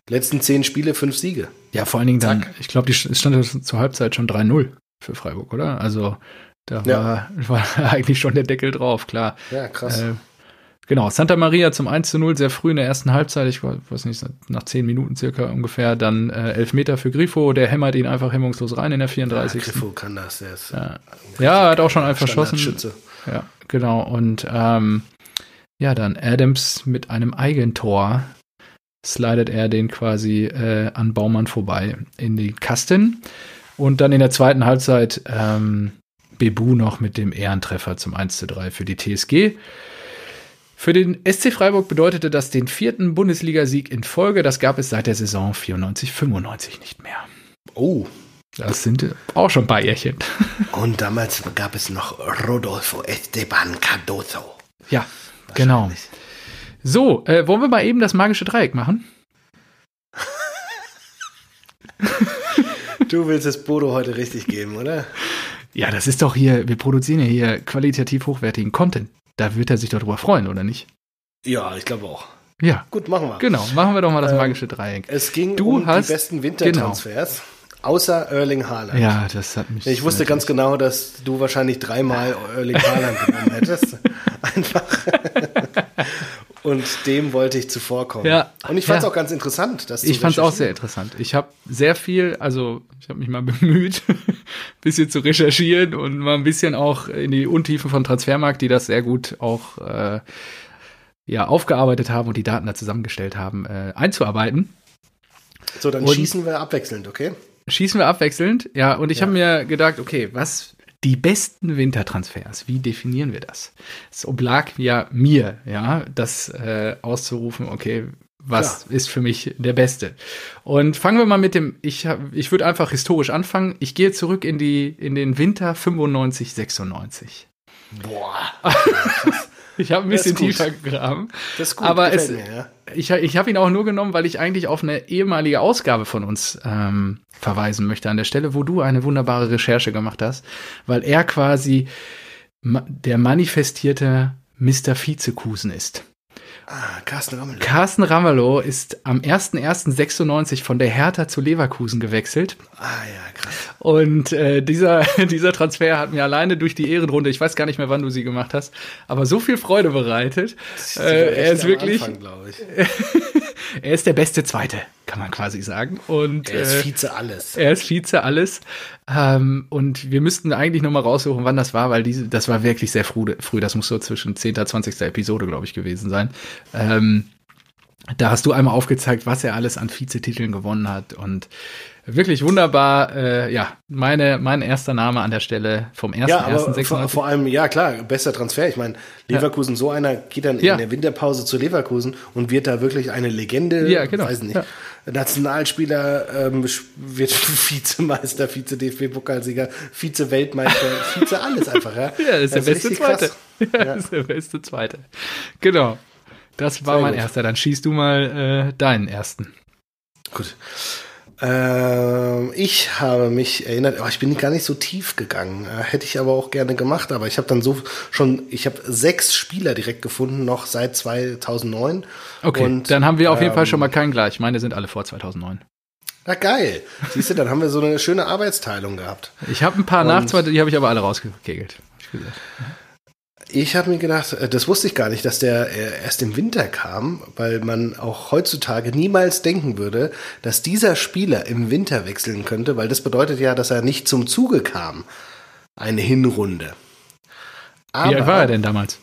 letzten zehn Spiele, fünf Siege.
ja, vor allen Dingen dann,
Zack.
ich glaube, die es stand ja zur Halbzeit schon 3-0 für Freiburg, oder? Also da
Ja.
war, *laughs* war eigentlich schon der Deckel drauf, klar.
Ja, krass.
Äh, genau, Santa Maria zum 1 zu 0, sehr früh in der ersten Halbzeit, ich weiß nicht, nach 10 Minuten circa ungefähr, dann äh, Elfmeter für Grifo, der hämmert ihn einfach hemmungslos rein in der
ja,
34.
Griffo kann das. Der ist
Ja. Ja, er hat auch schon einen verschossen. Ja, genau. Und ähm, ja, dann Adams mit einem Eigentor slidet er den quasi äh, an Baumann vorbei in die Kasten. Und dann in der zweiten Halbzeit ähm, Bebu noch mit dem Ehrentreffer zum 1 zu 3 für die TSG. Für den SC Freiburg bedeutete das den vierten Bundesligasieg in Folge. Das gab es seit der Saison 94-95 nicht mehr.
Oh,
Das sind auch schon ein paar Jährchen.
und damals gab es noch Rodolfo Esteban Cardoso.
Ja, genau. So, äh, wollen wir mal eben das magische Dreieck machen? *laughs*
Du willst es Bodo heute richtig geben, oder?
Ja, das ist doch hier, wir produzieren ja hier qualitativ hochwertigen Content. Da wird er sich doch drüber freuen, oder nicht?
Ja, ich glaube auch.
Ja,
Gut, machen wir.
genau. Machen wir doch mal das
Ähm,
magische Dreieck.
Es ging
Du
um
hast-
die besten Wintertransfers, außer Erling Haaland.
Ja, das hat mich.
Ich wusste ganz genau, dass du wahrscheinlich dreimal Erling Haaland genommen hättest. *laughs* Einfach. Und dem wollte ich zuvorkommen.
Ja.
Und ich fand es
Ja.
auch ganz interessant. Dass
Ich fand es auch sehr interessant. Ich habe sehr viel, also ich habe mich mal *laughs* bemüht, ein bisschen zu recherchieren und mal ein bisschen auch in die Untiefen von Transfermarkt, die das sehr gut auch äh, ja, aufgearbeitet haben und die Daten da zusammengestellt haben, äh, einzuarbeiten.
So, dann
Und-
schießen wir abwechselnd, okay?
Schießen wir abwechselnd, ja, und ich
Ja.
habe mir gedacht, okay, was Die besten Wintertransfers, wie definieren wir das? Es oblag ja mir, ja, das äh, auszurufen, okay, was Klar. ist für mich der Beste? Und fangen wir mal mit dem, ich, ich würde einfach historisch anfangen. Ich gehe zurück in, die, in den Winter 95, 96.
Boah. *laughs*
ich habe ein bisschen tiefer gegraben.
Das ist gut.
Aber es, mir, ja. ich, ich habe ihn auch nur genommen, weil ich eigentlich auf eine ehemalige Ausgabe von uns ähm, verweisen möchte an der Stelle, wo du eine wunderbare Recherche gemacht hast, weil er quasi der manifestierte Mr. Vizekusen ist.
Ah, Carsten Ramelow.
Carsten Ramelow ist am 01.01.96 von der Hertha zu Leverkusen gewechselt.
Ah ja, krass.
Und äh, dieser, *laughs* dieser Transfer hat mir alleine durch die Ehrenrunde, ich weiß gar nicht mehr, wann du sie gemacht hast, aber so viel Freude bereitet. Äh, er ist wirklich. Anfang, *laughs* er ist der beste Zweite, kann man quasi sagen. Und,
er ist äh, Vize alles.
Er ist Vize alles. Ähm, und wir müssten eigentlich noch mal raussuchen, wann das war, weil diese, das war wirklich sehr früh. früh. Das muss so zwischen 10. und 20. Episode, glaube ich, gewesen sein. Ähm, da hast du einmal aufgezeigt, was er alles an Vizetiteln gewonnen hat und wirklich wunderbar. Äh, ja, meine, mein erster Name an der Stelle vom ersten,
ja, aber vor, vor, allem, ja klar, bester Transfer. Ich meine, Leverkusen, ja. so einer geht dann ja. in der Winterpause zu Leverkusen und wird da wirklich eine Legende.
Ja, genau.
Weiß nicht. Ja. Nationalspieler ähm, wird *laughs* Vizemeister, Vize-DFB-Pokalsieger, Vize-Weltmeister, Vize alles einfach. Ja, *laughs*
ja das ist das der beste Zweite. *laughs* Ja, das ist der beste Zweite. Genau. Das war Sehr mein gut. erster. Dann schießt du mal äh, deinen ersten.
Gut. Ähm, ich habe mich erinnert, oh, ich bin gar nicht so tief gegangen. Äh, hätte ich aber auch gerne gemacht. Aber ich habe dann so schon, ich habe sechs Spieler direkt gefunden, noch seit 2009.
Okay, Und, dann haben wir auf jeden Fall schon ähm, mal keinen gleich. Meine sind alle vor 2009.
Na geil. Siehst du, dann haben wir so eine schöne Arbeitsteilung gehabt.
Ich habe ein paar nach, die habe ich aber alle rausgekegelt. Ich
ich habe mir gedacht, äh, das wusste ich gar nicht, dass der äh, erst im Winter kam, weil man auch heutzutage niemals denken würde, dass dieser Spieler im Winter wechseln könnte, weil das bedeutet ja, dass er nicht zum Zuge kam. Eine Hinrunde.
Aber, Wie alt war er denn damals?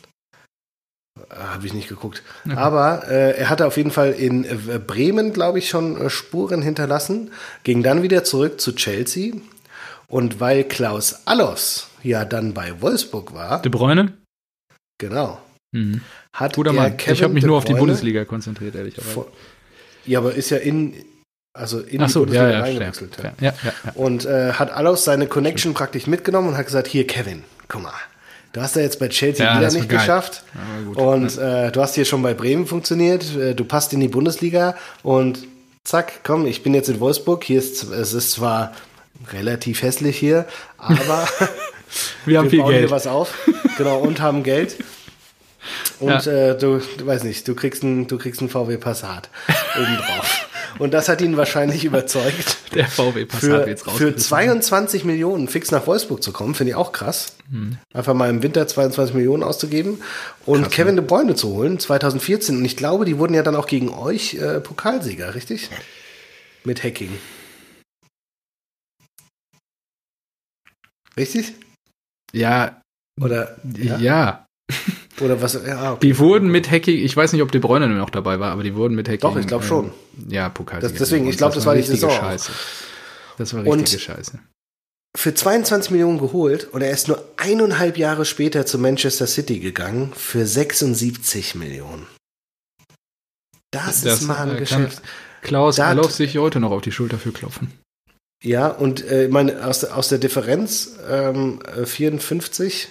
Äh, habe ich nicht geguckt. Okay. Aber äh, er hatte auf jeden Fall in Bremen, glaube ich, schon Spuren hinterlassen, ging dann wieder zurück zu Chelsea. Und weil Klaus Allos ja dann bei Wolfsburg war.
De Bruyne?
Genau.
Mhm. Hat Guter Mann. Kevin ich habe mich nur auf die Bundesliga konzentriert, ehrlicherweise.
Ja, aber ist ja in, also in
Ach
die
so,
Bundesliga
ja, ja,
reingewechselt.
Ja. Ja, ja,
und äh, hat Allos seine Connection praktisch mitgenommen und hat gesagt, hier Kevin, guck mal, du hast ja jetzt bei Chelsea wieder nicht geil. geschafft und äh, du hast hier schon bei Bremen funktioniert, äh, du passt in die Bundesliga und zack, komm, ich bin jetzt in Wolfsburg, hier ist, es ist zwar relativ hässlich hier, aber *laughs*
wir haben wir viel bauen Geld.
hier was auf. Genau, und haben Geld. Und ja. äh, du, du weiß nicht, du kriegst einen, du kriegst einen VW Passat obendrauf. Und das hat ihn wahrscheinlich überzeugt.
Der VW Passat
für, jetzt raus. Für 22 Millionen fix nach Wolfsburg zu kommen, finde ich auch krass. Hm. Einfach mal im Winter 22 Millionen auszugeben und krass, Kevin ne? de Bruyne zu holen, 2014. Und ich glaube, die wurden ja dann auch gegen euch äh, Pokalsieger, richtig? Mit Hacking. Richtig?
Ja.
Oder
ja. ja.
Oder was?
Ja, okay. Die wurden mit Hacking, ich weiß nicht, ob De Bruyne noch dabei war, aber die wurden mit Hacking.
Doch, ich glaube
äh,
schon.
Ja, Pokal.
Das, deswegen, ich glaube, das, das, war die Saison.
Scheiße. Das war richtige und Scheiße.
Für 22 Millionen geholt und er ist nur eineinhalb Jahre später zu Manchester City gegangen für 76 Millionen. Das, das ist mal ein äh, Geschäft.
Klaus Alof sich heute noch auf die Schulter für klopfen.
Ja, und äh, ich meine, aus, aus der Differenz ähm, 54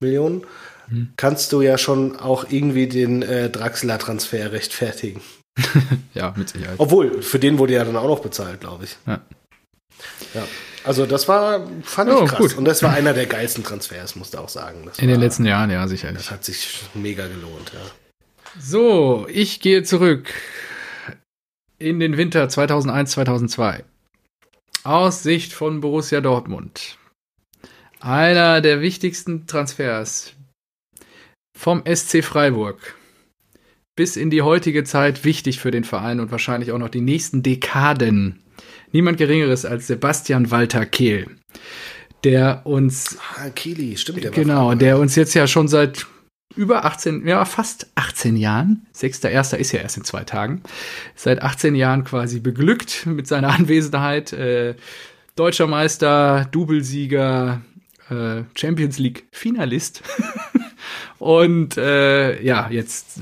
Millionen hm. kannst du ja schon auch irgendwie den äh, Draxler-Transfer rechtfertigen. *laughs*
ja, mit Sicherheit.
Obwohl, für den wurde ja dann auch noch bezahlt, glaube ich.
Ja.
ja. Also das war, fand oh, ich krass. Gut. Und das war einer der geilsten Transfers, musste auch sagen. Das
In war, den letzten Jahren, ja, sicherlich.
Das hat sich mega gelohnt, ja.
So, ich gehe zurück in den Winter 2001, 2002. Aus Sicht von Borussia Dortmund. Einer der wichtigsten Transfers vom SC Freiburg bis in die heutige Zeit wichtig für den Verein und wahrscheinlich auch noch die nächsten Dekaden. Niemand Geringeres als Sebastian Walter Kehl, der uns.
Ah, Kili, stimmt, der
Genau, der uns jetzt ja schon seit über 18, ja, fast 18 Jahren, 6.1. ist ja erst in zwei Tagen, seit 18 Jahren quasi beglückt mit seiner Anwesenheit. Äh, deutscher Meister, Doublesieger, äh, Champions League Finalist *laughs* und äh, ja, jetzt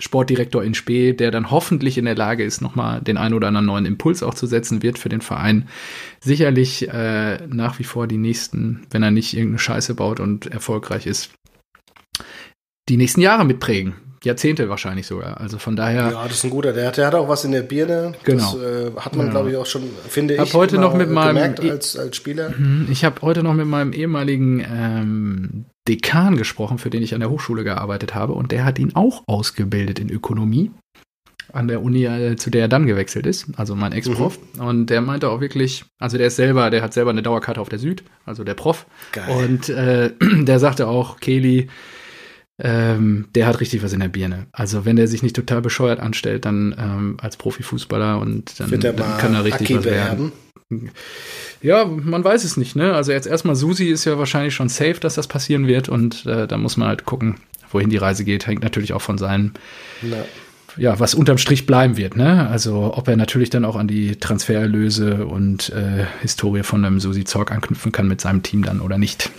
Sportdirektor in Spee, der dann hoffentlich in der Lage ist, nochmal den einen oder anderen neuen Impuls auch zu setzen, wird für den Verein sicherlich äh, nach wie vor die nächsten, wenn er nicht irgendeine Scheiße baut und erfolgreich ist, die nächsten Jahre mitprägen. Jahrzehnte wahrscheinlich sogar. Also von daher.
Ja, das ist ein guter. Der hat, der hat auch was in der Birne.
Genau.
Das äh, hat man,
Genau.
glaube ich, auch schon, finde
Hab
ich,
heute noch mit meinem
gemerkt
E-
als, als Spieler.
Mhm, Ich habe heute noch mit meinem ehemaligen ähm, Dekan gesprochen, für den ich an der Hochschule gearbeitet habe, und der hat ihn auch ausgebildet in Ökonomie an der Uni, äh, zu der er dann gewechselt ist, also mein Ex-Prof. Und der meinte auch wirklich, also der ist selber, der hat selber eine Dauerkarte auf der Süd, also der Prof.
Geil.
Und äh, *clears throat* der sagte auch, Kelly, ähm, der hat richtig was in der Birne. Also wenn der sich nicht total bescheuert anstellt, dann ähm, als Profifußballer und dann, dann kann er richtig
Aki
was werden.
beerben?
Ja, man weiß es nicht, ne? Also jetzt erstmal Susi ist ja wahrscheinlich schon safe, dass das passieren wird und äh, da muss man halt gucken, wohin die Reise geht. Hängt natürlich auch von seinem,
Na,
ja, was unterm Strich bleiben wird, ne? Also ob er natürlich dann auch an die Transfererlöse und äh, Historie von einem Susi Zorg anknüpfen kann mit seinem Team dann oder nicht.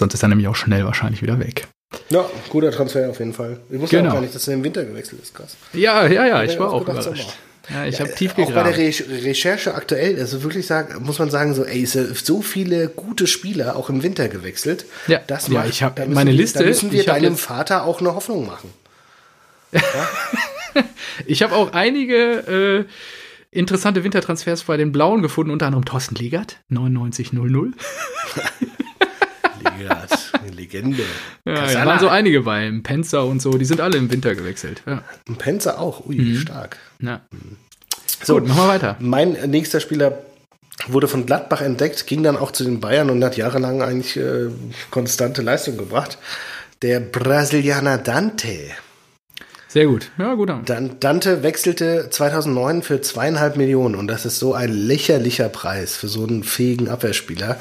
Sonst ist er nämlich auch schnell wahrscheinlich wieder weg.
ja, guter Transfer auf jeden Fall. Ich wusste
Genau.
auch gar nicht, dass er im Winter gewechselt ist. Krass.
Ja, ja, ja, ich war
auch gedacht,
überrascht. Ja, ich
Ja,
habe tief
Auch bei der
gegraben.
Re Recherche aktuell, also wirklich sagen, muss man sagen, so, ey, so viele gute Spieler auch im Winter gewechselt.
Ja,
das
ja,
macht-
ich hab
da müssen
meine
wir,
Liste,
Da müssen wir deinem Vater auch eine Hoffnung machen. *laughs*
Ich habe auch einige äh, interessante Wintertransfers bei den Blauen gefunden, unter anderem Thorsten Legert, 9900. *laughs*
Eine Legende. *laughs*
Ja, da waren so einige bei, im Penzer und so, die sind alle im Winter gewechselt. Ja.
Ein Penzer auch, ui,
Mhm.
stark.
Ja.
So,
Gut, machen wir weiter.
Mein nächster Spieler wurde von Gladbach entdeckt, ging dann auch zu den Bayern und hat jahrelang eigentlich äh, konstante Leistung gebracht. Der Brasilianer Dante.
Sehr gut. Ja, gut. Abend.
Dan Dante wechselte 2009 für zweieinhalb Millionen und das ist so ein lächerlicher Preis für so einen fähigen Abwehrspieler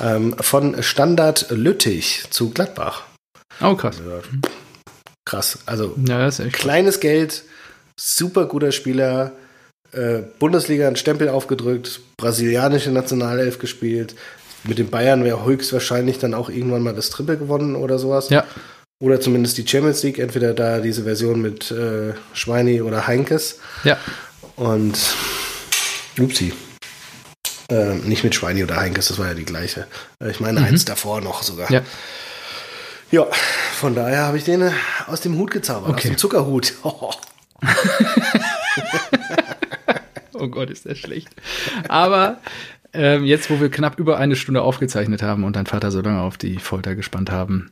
ähm, von Standard Lüttich zu Gladbach.
Oh, krass.
Krass, also
Ja,
kleines Geld, super guter Spieler, äh, Bundesliga einen Stempel aufgedrückt, brasilianische Nationalelf gespielt. Mit den Bayern wäre höchstwahrscheinlich dann auch irgendwann mal das Triple gewonnen oder sowas.
Ja,
Oder zumindest die Champions League, entweder da diese Version mit äh, Schweini oder Heinkes.
ja.
Und upsi. Äh, nicht mit Schweini oder Heinkes, das war ja die gleiche. Äh, ich meine, eins davor noch sogar.
Mhm. Ja.
Ja, von daher habe ich den äh, aus dem Hut gezaubert, aus
Okay.
dem Zuckerhut. *laughs*
Oh Gott, ist das schlecht. Aber ähm, jetzt, wo wir knapp über eine Stunde aufgezeichnet haben und dein Vater so lange auf die Folter gespannt haben,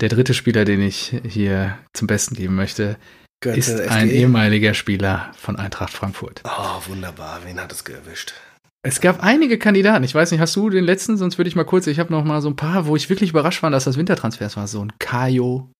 der dritte Spieler, den ich hier zum Besten geben möchte,
Gehört
ist ein
FG.
ehemaliger Spieler von Eintracht Frankfurt.
Oh, wunderbar. Wen hat es erwischt?
Es gab einige Kandidaten. Ich weiß nicht, hast du den letzten? Sonst würde ich mal kurz, ich habe noch mal so ein paar, wo ich wirklich überrascht war, dass das Wintertransfers war. So ein Kajo,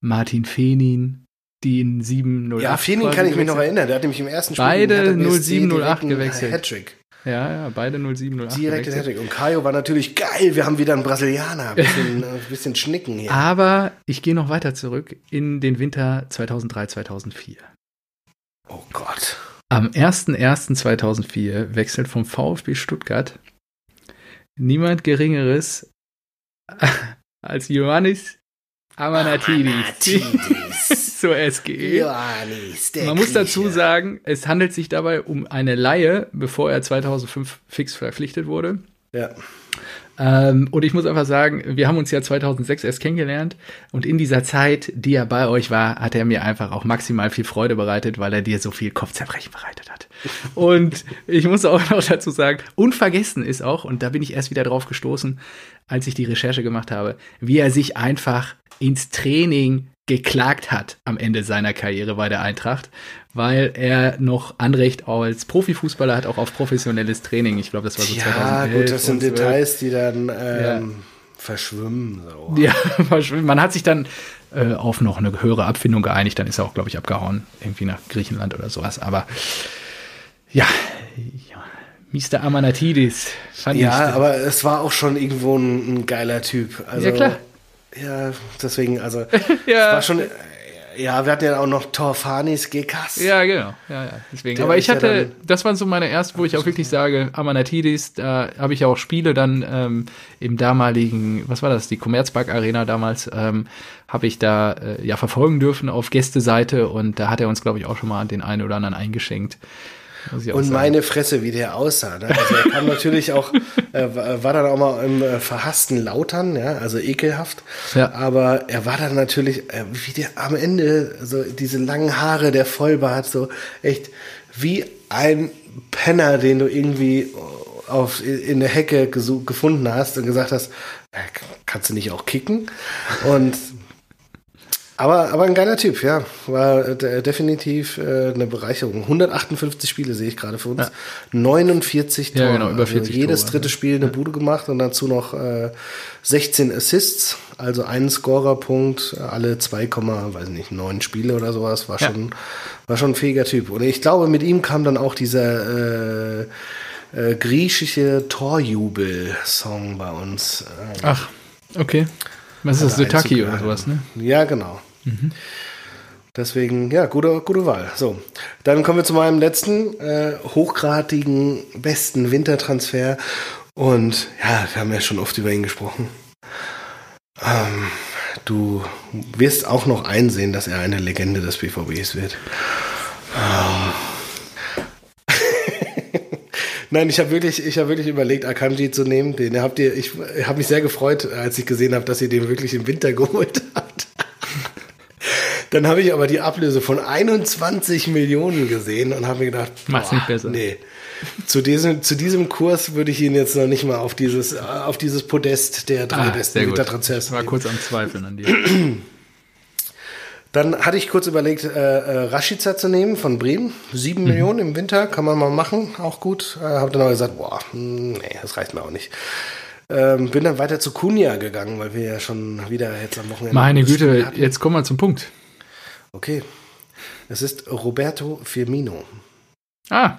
Martin Fenin, die in 708.
Ja, Fenin kann ich mich noch erinnern. Der hat nämlich im ersten Spiel
Beide
gegen Hertha BSC
0708
direkt einen
gewechselt.
Hattrick.
Ja, ja, beide 0708.
Direkt den
gewechselt.
Hattrick. Und Kajo war natürlich geil. Wir haben wieder einen Brasilianer. Ein bisschen, ein *laughs* bisschen schnicken hier.
Aber ich gehe noch weiter zurück in den Winter 2003, 2004.
Oh Gott.
Am 01.01.2004 wechselt vom VfB Stuttgart niemand Geringeres *laughs* als Ioannis Amanatidis
Amanatidis.
Zur SGE.
Der
Man muss dazu sagen, es handelt sich dabei um eine Laie, bevor er 2005 fix verpflichtet wurde.
Ja.
Ähm, und ich muss einfach sagen, wir haben uns ja 2006 erst kennengelernt und in dieser Zeit, die er bei euch war, hat er mir einfach auch maximal viel Freude bereitet, weil er dir so viel Kopfzerbrechen bereitet hat. *laughs* Und ich muss auch noch dazu sagen, unvergessen ist auch, und da bin ich erst wieder drauf gestoßen, als ich die Recherche gemacht habe, wie er sich einfach ins Training geklagt hat am Ende seiner Karriere bei der Eintracht, weil er noch Anrecht als Profifußballer hat, auch auf professionelles Training. Ich glaube, das war so
Ja,
2011
gut, das sind
und 12.
Details, die dann ähm,
Ja.
verschwimmen. So.
Ja, *laughs* verschwimmen. man hat sich dann äh, auf noch eine höhere Abfindung geeinigt, dann ist er auch, glaube ich, abgehauen, irgendwie nach Griechenland oder sowas. Aber ja, ja Mr. Amanatidis fand
Ja,
ich.
aber es war auch schon irgendwo ein, ein geiler Typ. Also,
Ja, klar.
Ja, deswegen, also, *laughs*
Ja.
war schon, Ja, wir hatten ja auch noch Torfanis Gekas.
Ja, genau. Ja, ja. Deswegen.
Der
Aber ich
ja
hatte,
dann-
das waren so meine ersten, wo ich auch wirklich sage, Amanatidis, da habe ich ja auch Spiele dann ähm, im damaligen, was war das, die Commerzbank Arena damals, ähm, habe ich da äh, ja verfolgen dürfen auf Gästeseite und da hat er uns, glaube ich, auch schon mal den einen oder anderen eingeschenkt.
Und meine Fresse, wie der aussah. Ne? Also er kam natürlich auch, *laughs* äh, war dann auch mal im äh, verhassten Lautern, ja, also ekelhaft.
Ja.
Aber er war dann natürlich, äh, wie der am Ende, so diese langen Haare, der Vollbart, so echt wie ein Penner, den du irgendwie auf, in der Hecke gesu- gefunden hast und gesagt hast, äh, kannst du nicht auch kicken? Und aber, aber ein geiler Typ, ja. War äh, definitiv äh, eine Bereicherung. 158 Spiele sehe ich gerade für uns. 49 Tore.
Ja, genau, über 40
also jedes
Tore,
dritte Spiel eine Bude gemacht und dazu noch äh, 16 Assists, also einen Scorerpunkt, alle 2, weiß nicht, 9 Spiele oder sowas. War
Ja.
schon, war schon ein fähiger Typ. Und ich glaube, mit ihm kam dann auch dieser äh, äh, griechische Torjubel-Song bei uns. Äh,
Ach, okay. Was ist das, Sotaki oder sowas, ne?
Ja, genau. Deswegen, ja, gute, gute Wahl. So, dann kommen wir zu meinem letzten äh, hochgradigen, besten Wintertransfer. Und ja, wir haben ja schon oft über ihn gesprochen. Ähm, du wirst auch noch einsehen, dass er eine Legende des BVBs wird. Ähm. *laughs* Nein, ich habe wirklich, ich habe wirklich überlegt, Akanji zu nehmen. Den habt ihr, ich habe mich sehr gefreut, als ich gesehen habe, dass ihr den wirklich im Winter *laughs* geholt habt. Dann habe ich aber die Ablöse von 21 Millionen gesehen und habe mir gedacht,
Macht's nicht besser.
Nee. Zu diesem, zu diesem Kurs würde ich ihn jetzt noch nicht mal auf dieses, auf dieses Podest der drei
Ah,
besten
Ich war kurz am Zweifeln an dir. *clears throat*
Dann hatte ich kurz überlegt, äh, äh, Rashica zu nehmen von Bremen. Sieben
Mhm.
Millionen im Winter, kann man mal machen, auch gut. Äh, habe dann aber gesagt, boah, hm, nee, das reicht mir auch nicht. Ähm, bin dann weiter zu Kunja gegangen, weil wir ja schon wieder jetzt am Wochenende.
Meine Güte,
hatten.
jetzt kommen wir zum Punkt.
Okay. Es ist Roberto Firmino.
Ah,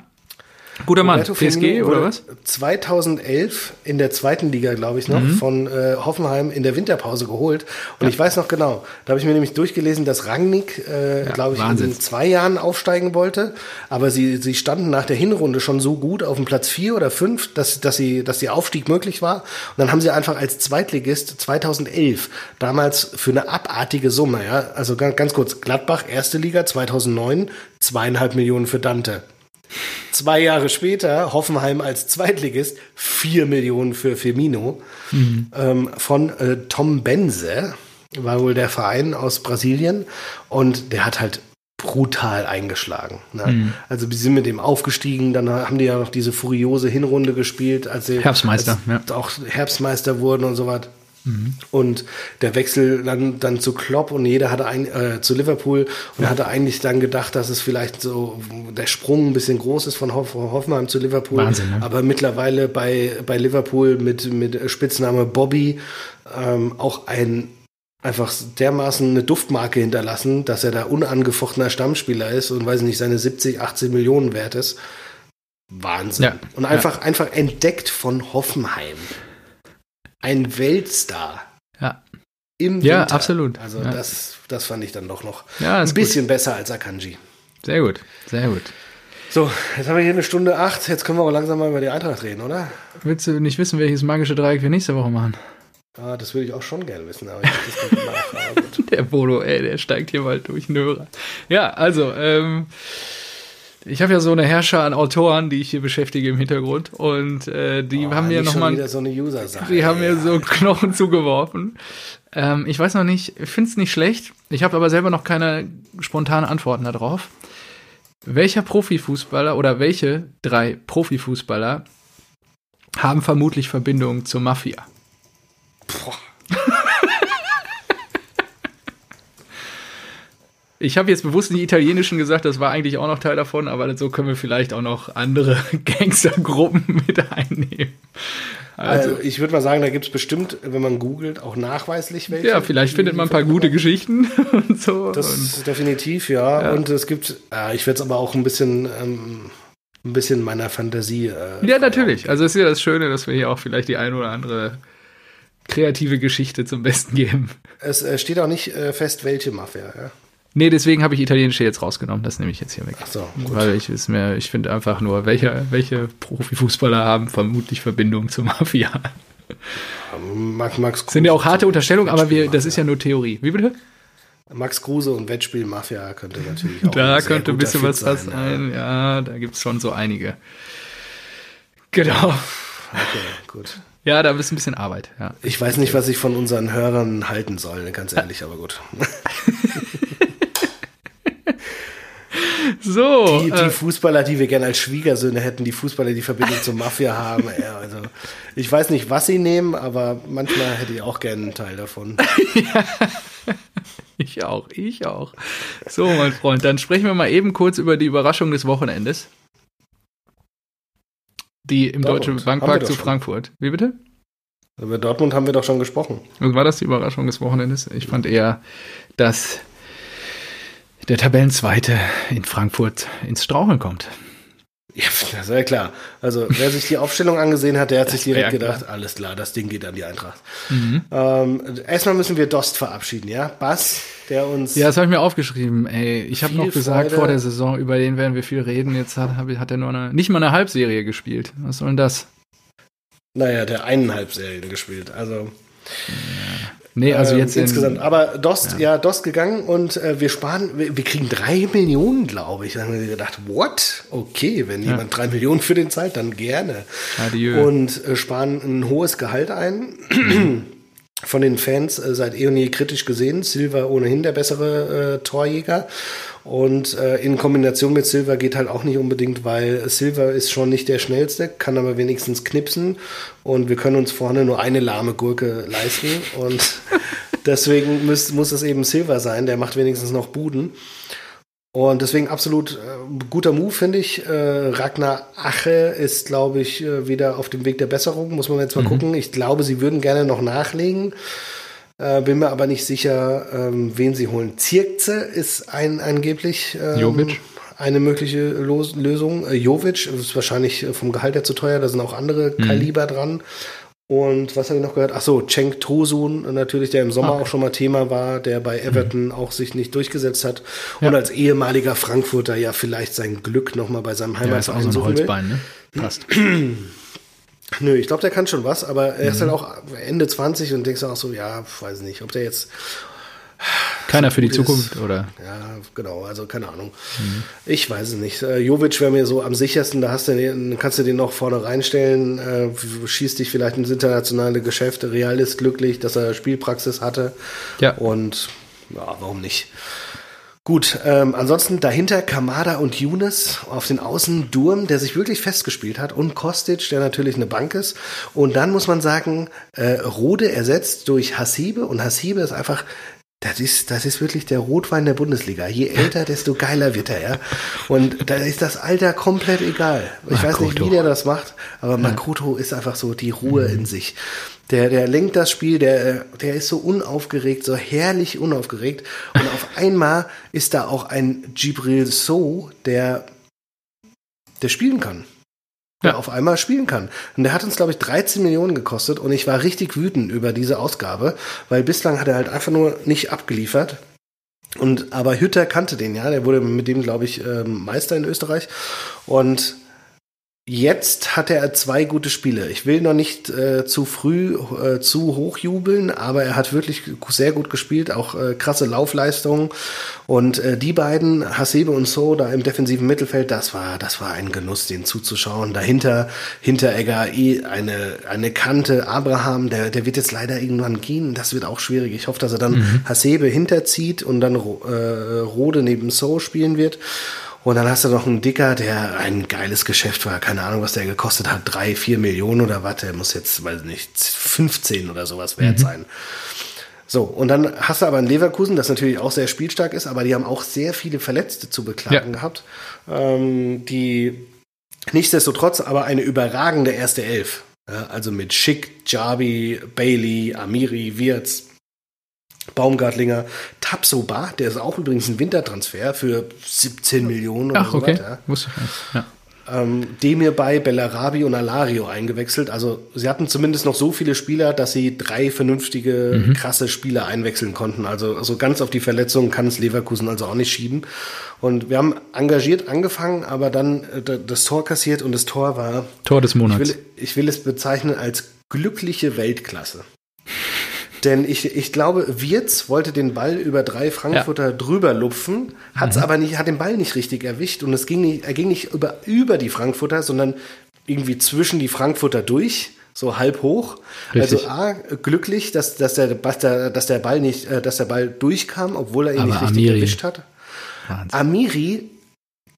guter Mann.
Roberto
PSG oder was?
2011 in der zweiten Liga, glaube ich noch,
Mhm.
von äh, Hoffenheim in der Winterpause geholt. Und ich weiß noch genau, da habe ich mir nämlich durchgelesen, dass Rangnick, äh,
Ja,
glaube ich,
Wahnsinn.
in zwei Jahren aufsteigen wollte. Aber sie, sie standen nach der Hinrunde schon so gut auf dem Platz vier oder fünf, dass, dass, sie, dass der Aufstieg möglich war. Und dann haben sie einfach als Zweitligist 2011, damals für eine abartige Summe, ja, also ganz, ganz kurz, Gladbach, erste Liga, 2009, zweieinhalb Millionen für Dante. Zwei Jahre später Hoffenheim als Zweitligist, vier Millionen für Firmino. Ähm, von äh, Tom Benze war wohl der Verein aus Brasilien und der hat halt brutal eingeschlagen. Ne? Also die sind mit dem aufgestiegen, dann haben die ja noch diese furiose Hinrunde gespielt, als sie
Herbstmeister,
als auch Herbstmeister wurden und so was. Und der Wechsel dann, dann zu Klopp und jeder hatte ein, äh, zu Liverpool und hatte eigentlich dann gedacht, dass es vielleicht so der Sprung ein bisschen groß ist von Hoff, Hoffenheim zu Liverpool.
Wahnsinn, ne?
Aber mittlerweile bei, bei Liverpool mit, mit Spitzname Bobby ähm, auch ein einfach dermaßen eine Duftmarke hinterlassen, dass er da unangefochtener Stammspieler ist und weiß nicht, seine 70, 80 Millionen wert ist. Wahnsinn.
Ja.
Und einfach, einfach entdeckt von Hoffenheim. Ein Weltstar
Ja.
im
Ja,
Winter.
absolut.
Also
Ja.
das, das fand ich dann doch noch
Ja,
ein bisschen besser als Akanji.
Sehr gut, sehr gut.
So, jetzt haben wir hier eine Stunde acht. Jetzt können wir auch langsam mal über die Eintracht reden, oder?
Willst du nicht wissen, welches magische Dreieck wir nächste Woche machen?
Ah, das würde ich auch schon gerne wissen, aber ich das nach. Gut. *laughs*
Der Bodo, ey, der steigt hier mal durch den Hörer. Ja, also, ähm, ich habe ja so eine Herrscher an Autoren, die ich hier beschäftige im Hintergrund und äh, die
Oh,
haben mir nochmal
so eine User-Sache.
Die haben mir so Knochen zugeworfen. Ähm, ich weiß noch nicht, ich finde es nicht schlecht. Ich habe aber selber noch keine spontanen Antworten darauf. Welcher Profifußballer oder welche drei Profifußballer haben vermutlich Verbindungen zur Mafia?
Boah. *laughs*
Ich habe jetzt bewusst die italienischen gesagt, das war eigentlich auch noch Teil davon, aber so können wir vielleicht auch noch andere *laughs* Gangstergruppen *laughs* mit einnehmen. Also,
Also, ich würde mal sagen, da gibt es bestimmt, wenn man googelt, auch nachweislich welche.
ja, vielleicht findet man ein paar gute Geschichten *laughs* und so.
Das
und
ist definitiv, ja.
Ja.
Und es gibt, äh, ich werde es aber auch ein bisschen, ähm, ein bisschen meiner Fantasie. Äh,
Ja, natürlich. Also es ist ja das Schöne, dass wir hier auch vielleicht die ein oder andere kreative Geschichte zum Besten geben.
Es äh, steht auch nicht äh, fest, welche Mafia. Ja?
Nee, deswegen habe ich italienische jetzt rausgenommen. Das nehme ich jetzt hier weg.
Ach so, gut.
Weil ich ist mir, ich finde einfach nur, welche, welche Profifußballer haben vermutlich Verbindung zur Mafia.
Max, Max
Sind ja auch
Kruse
harte Unterstellungen, aber wir, das ist ja nur Theorie. Wie bitte?
Max Kruse und Wettspiel Mafia könnte natürlich auch
Da
ein
könnte ein bisschen
Fit
was das
ja.
sein. Ja, da gibt es schon so einige. Genau.
Okay, gut.
Ja, da ist ein bisschen Arbeit. Ja.
Ich weiß nicht, was ich von unseren Hörern halten soll, ganz ehrlich, aber gut. *laughs*
So,
Die, die
äh,
Fußballer, die wir gerne als Schwiegersöhne hätten, die Fußballer, die Verbindung zur Mafia haben, *laughs* ja, also ich weiß nicht, was sie nehmen, aber manchmal hätte ich auch gerne einen Teil davon. *laughs*
ich auch, ich auch. So, mein Freund, dann sprechen wir mal eben kurz über die Überraschung des Wochenendes. Die im
Dortmund.
Deutschen Bankpark zu
schon.
Frankfurt. Wie bitte?
Über Dortmund haben wir doch schon gesprochen.
War das die Überraschung des Wochenendes? Ich fand eher, dass der Tabellenzweite in Frankfurt ins Straucheln kommt.
Ja, das ist ja klar. Also, wer sich die Aufstellung angesehen hat, der hat sich direkt gedacht, alles klar, das Ding geht an die Eintracht.
Mhm.
Ähm, erstmal müssen wir Dost verabschieden, ja? Bass, der uns
Ja, das habe ich mir aufgeschrieben. Ey, ich habe noch gesagt
Freude.
vor der Saison, über den werden wir viel reden. Jetzt hat, hat er nur eine, nicht mal eine Halbserie gespielt. Was soll denn das?
naja, der eineinhalb Serien gespielt. Also
Nee, also
ähm,
jetzt in-
insgesamt. Aber Dost, ja, Dost gegangen und äh, wir sparen, wir, wir kriegen drei Millionen, glaube ich. Da haben wir gedacht, what? Okay, wenn jemand drei Millionen für den zahlt, dann gerne.
Adieu.
Und äh, sparen ein hohes Gehalt ein. *clears throat* Von den Fans äh, seit eh und je kritisch gesehen. Silva ohnehin der bessere äh, Torjäger. Und äh, in Kombination mit Silva geht halt auch nicht unbedingt, weil Silva ist schon nicht der schnellste, kann aber wenigstens knipsen. Und wir können uns vorne nur eine lahme Gurke leisten. Und *laughs* deswegen muss, muss es eben Silva sein, der macht wenigstens noch Buden. Und deswegen absolut äh, guter Move, finde ich. Äh, Ragnar Ache ist, glaube ich, äh, wieder auf dem Weg der Besserung. Muss man jetzt mal gucken. Ich glaube, sie würden gerne noch nachlegen. Äh, bin mir aber nicht sicher, ähm, wen sie holen. Zirkze ist ein angeblich ähm, eine mögliche Los Lösung. Äh, Jovic ist wahrscheinlich äh, vom Gehalt her zu teuer. Da sind auch andere Kaliber dran. Und was habe ich noch gehört? Ach so, Cenk Tosun natürlich, der im Sommer
Okay.
auch schon mal Thema war, der bei Everton auch sich nicht durchgesetzt hat
Ja.
und als ehemaliger Frankfurter ja vielleicht sein Glück noch mal bei seinem
ja, ist auch
Heimatverein
so ein
suchen will.
Holzbein, ne? Passt. *clears throat*
Nö, ich glaube, der kann schon was, aber er
Mhm.
ist halt auch Ende 20 und denkst auch so, ja, weiß nicht, ob der jetzt
Keiner für die Zukunft,
ist.
oder?
Ja, genau, also keine Ahnung.
Mhm.
Ich weiß es nicht. Äh, Jovic wäre mir so am sichersten, da hast du den, kannst du den noch vorne reinstellen, äh, schießt dich vielleicht ins internationale Geschäft. Real ist glücklich, dass er Spielpraxis hatte.
Ja.
Und ja, warum nicht? Gut, ähm, ansonsten dahinter Kamada und Younes auf den Außen Durm, der sich wirklich festgespielt hat und Kostic, der natürlich eine Bank ist. Und dann muss man sagen, äh, Rode ersetzt durch Hasibe und Hasibe ist einfach, das ist, das ist wirklich der Rotwein der Bundesliga. Je älter, desto geiler wird er, ja. Und da ist das Alter komplett egal. Ich weiß nicht,
Makoto.
wie der das macht, aber Makoto ist einfach so die Ruhe in sich. Der, der lenkt das Spiel, der, der ist so unaufgeregt, so herrlich unaufgeregt. Und auf *laughs* einmal ist da auch ein Gibril So, der, der spielen kann. Der
Ja.
auf einmal spielen kann. Und der hat uns, glaube ich, 13 Millionen gekostet und ich war richtig wütend über diese Ausgabe, weil bislang hat er halt einfach nur nicht abgeliefert. Und aber Hütter kannte den ja, der wurde mit dem, glaube ich, ähm, Meister in Österreich. Und jetzt hat er zwei gute Spiele. Ich will noch nicht äh, zu früh äh, zu hoch jubeln, aber er hat wirklich sehr gut gespielt, auch äh, krasse Laufleistungen. Und äh, die beiden, Hasebe und So, da im defensiven Mittelfeld, das war, das war ein Genuss, den zuzuschauen. Dahinter, Hinteregger, eh eine, eine Kante, Abraham, der, der wird jetzt leider irgendwann gehen. Das wird auch schwierig. Ich hoffe, dass er dann Hasebe hinterzieht und dann äh, Rode neben So spielen wird. Und dann hast du noch einen Dicker, der ein geiles Geschäft war. Keine Ahnung, was der gekostet hat. Drei, vier Millionen oder was. Der muss jetzt, weiß nicht, 15 oder sowas wert sein. So, und dann hast du aber einen Leverkusen, das natürlich auch sehr spielstark ist, aber die haben auch sehr viele Verletzte zu beklagen
Ja.
gehabt. Ähm, die nichtsdestotrotz aber eine überragende erste Elf. Ja, also mit Schick, Jabi, Bailey, Amiri, Wirtz, Baumgartlinger, Tapsoba, der ist auch übrigens ein Wintertransfer für 17 Millionen oder
Ach,
so
okay.
ja.
Wusste ich. Ja.
ähm, Demir bei Bellarabi und Alario eingewechselt. Also sie hatten zumindest noch so viele Spieler, dass sie drei vernünftige, mhm. krasse Spieler einwechseln konnten. Also, also ganz auf die Verletzungen kann es Leverkusen also auch nicht schieben. Und wir haben engagiert angefangen, aber dann äh, das Tor kassiert und das Tor war
Tor des Monats.
Ich will, ich will es bezeichnen als glückliche Weltklasse. Denn ich, ich glaube, Wirz wollte den Ball über drei Frankfurter ja. drüber lupfen, hat mhm. aber nicht, hat den Ball nicht richtig erwischt und es ging nicht, er ging nicht über, über die Frankfurter, sondern irgendwie zwischen die Frankfurter durch, so halb hoch. Richtig. Also A, glücklich, dass, dass, der, dass der Ball nicht, äh, dass der Ball durchkam, obwohl er ihn aber nicht richtig Amiri. erwischt hat. Wahnsinn. Amiri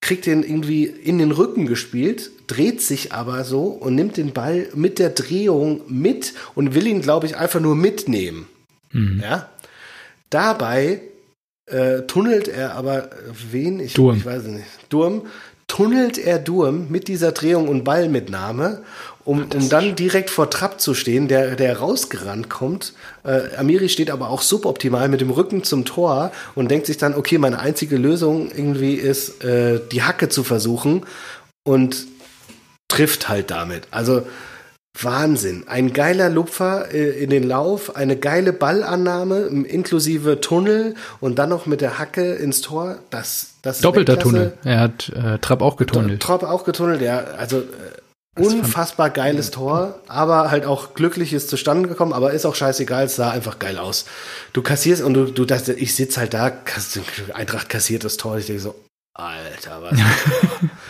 kriegt den irgendwie in den Rücken gespielt, dreht sich aber so und nimmt den Ball mit der Drehung mit und will ihn, glaube ich, einfach nur mitnehmen. Mhm. Ja. Dabei äh, tunnelt er aber wen? Ich, ich weiß nicht. Durm. Tunnelt er Durm mit dieser Drehung und Ballmitnahme um, um dann direkt vor Trapp zu stehen, der, der rausgerannt kommt. Äh, Amiri steht aber auch suboptimal mit dem Rücken zum Tor und denkt sich dann, okay, meine einzige Lösung irgendwie ist, äh, die Hacke zu versuchen und trifft halt damit. Also Wahnsinn. Ein geiler Lupfer äh, in den Lauf, eine geile Ballannahme inklusive Tunnel und dann noch mit der Hacke ins Tor. Das, das
Doppelter Tunnel. Er hat äh, Trapp auch getunnelt.
Trapp auch getunnelt, ja. Also äh, Unfassbar geiles Tor, aber halt auch glücklich ist zustande gekommen, aber ist auch scheißegal, es sah einfach geil aus. Du kassierst und du, du dachtest, ich sitze halt da, Eintracht kassiert das Tor, ich denke so, Alter, was? *laughs* *laughs*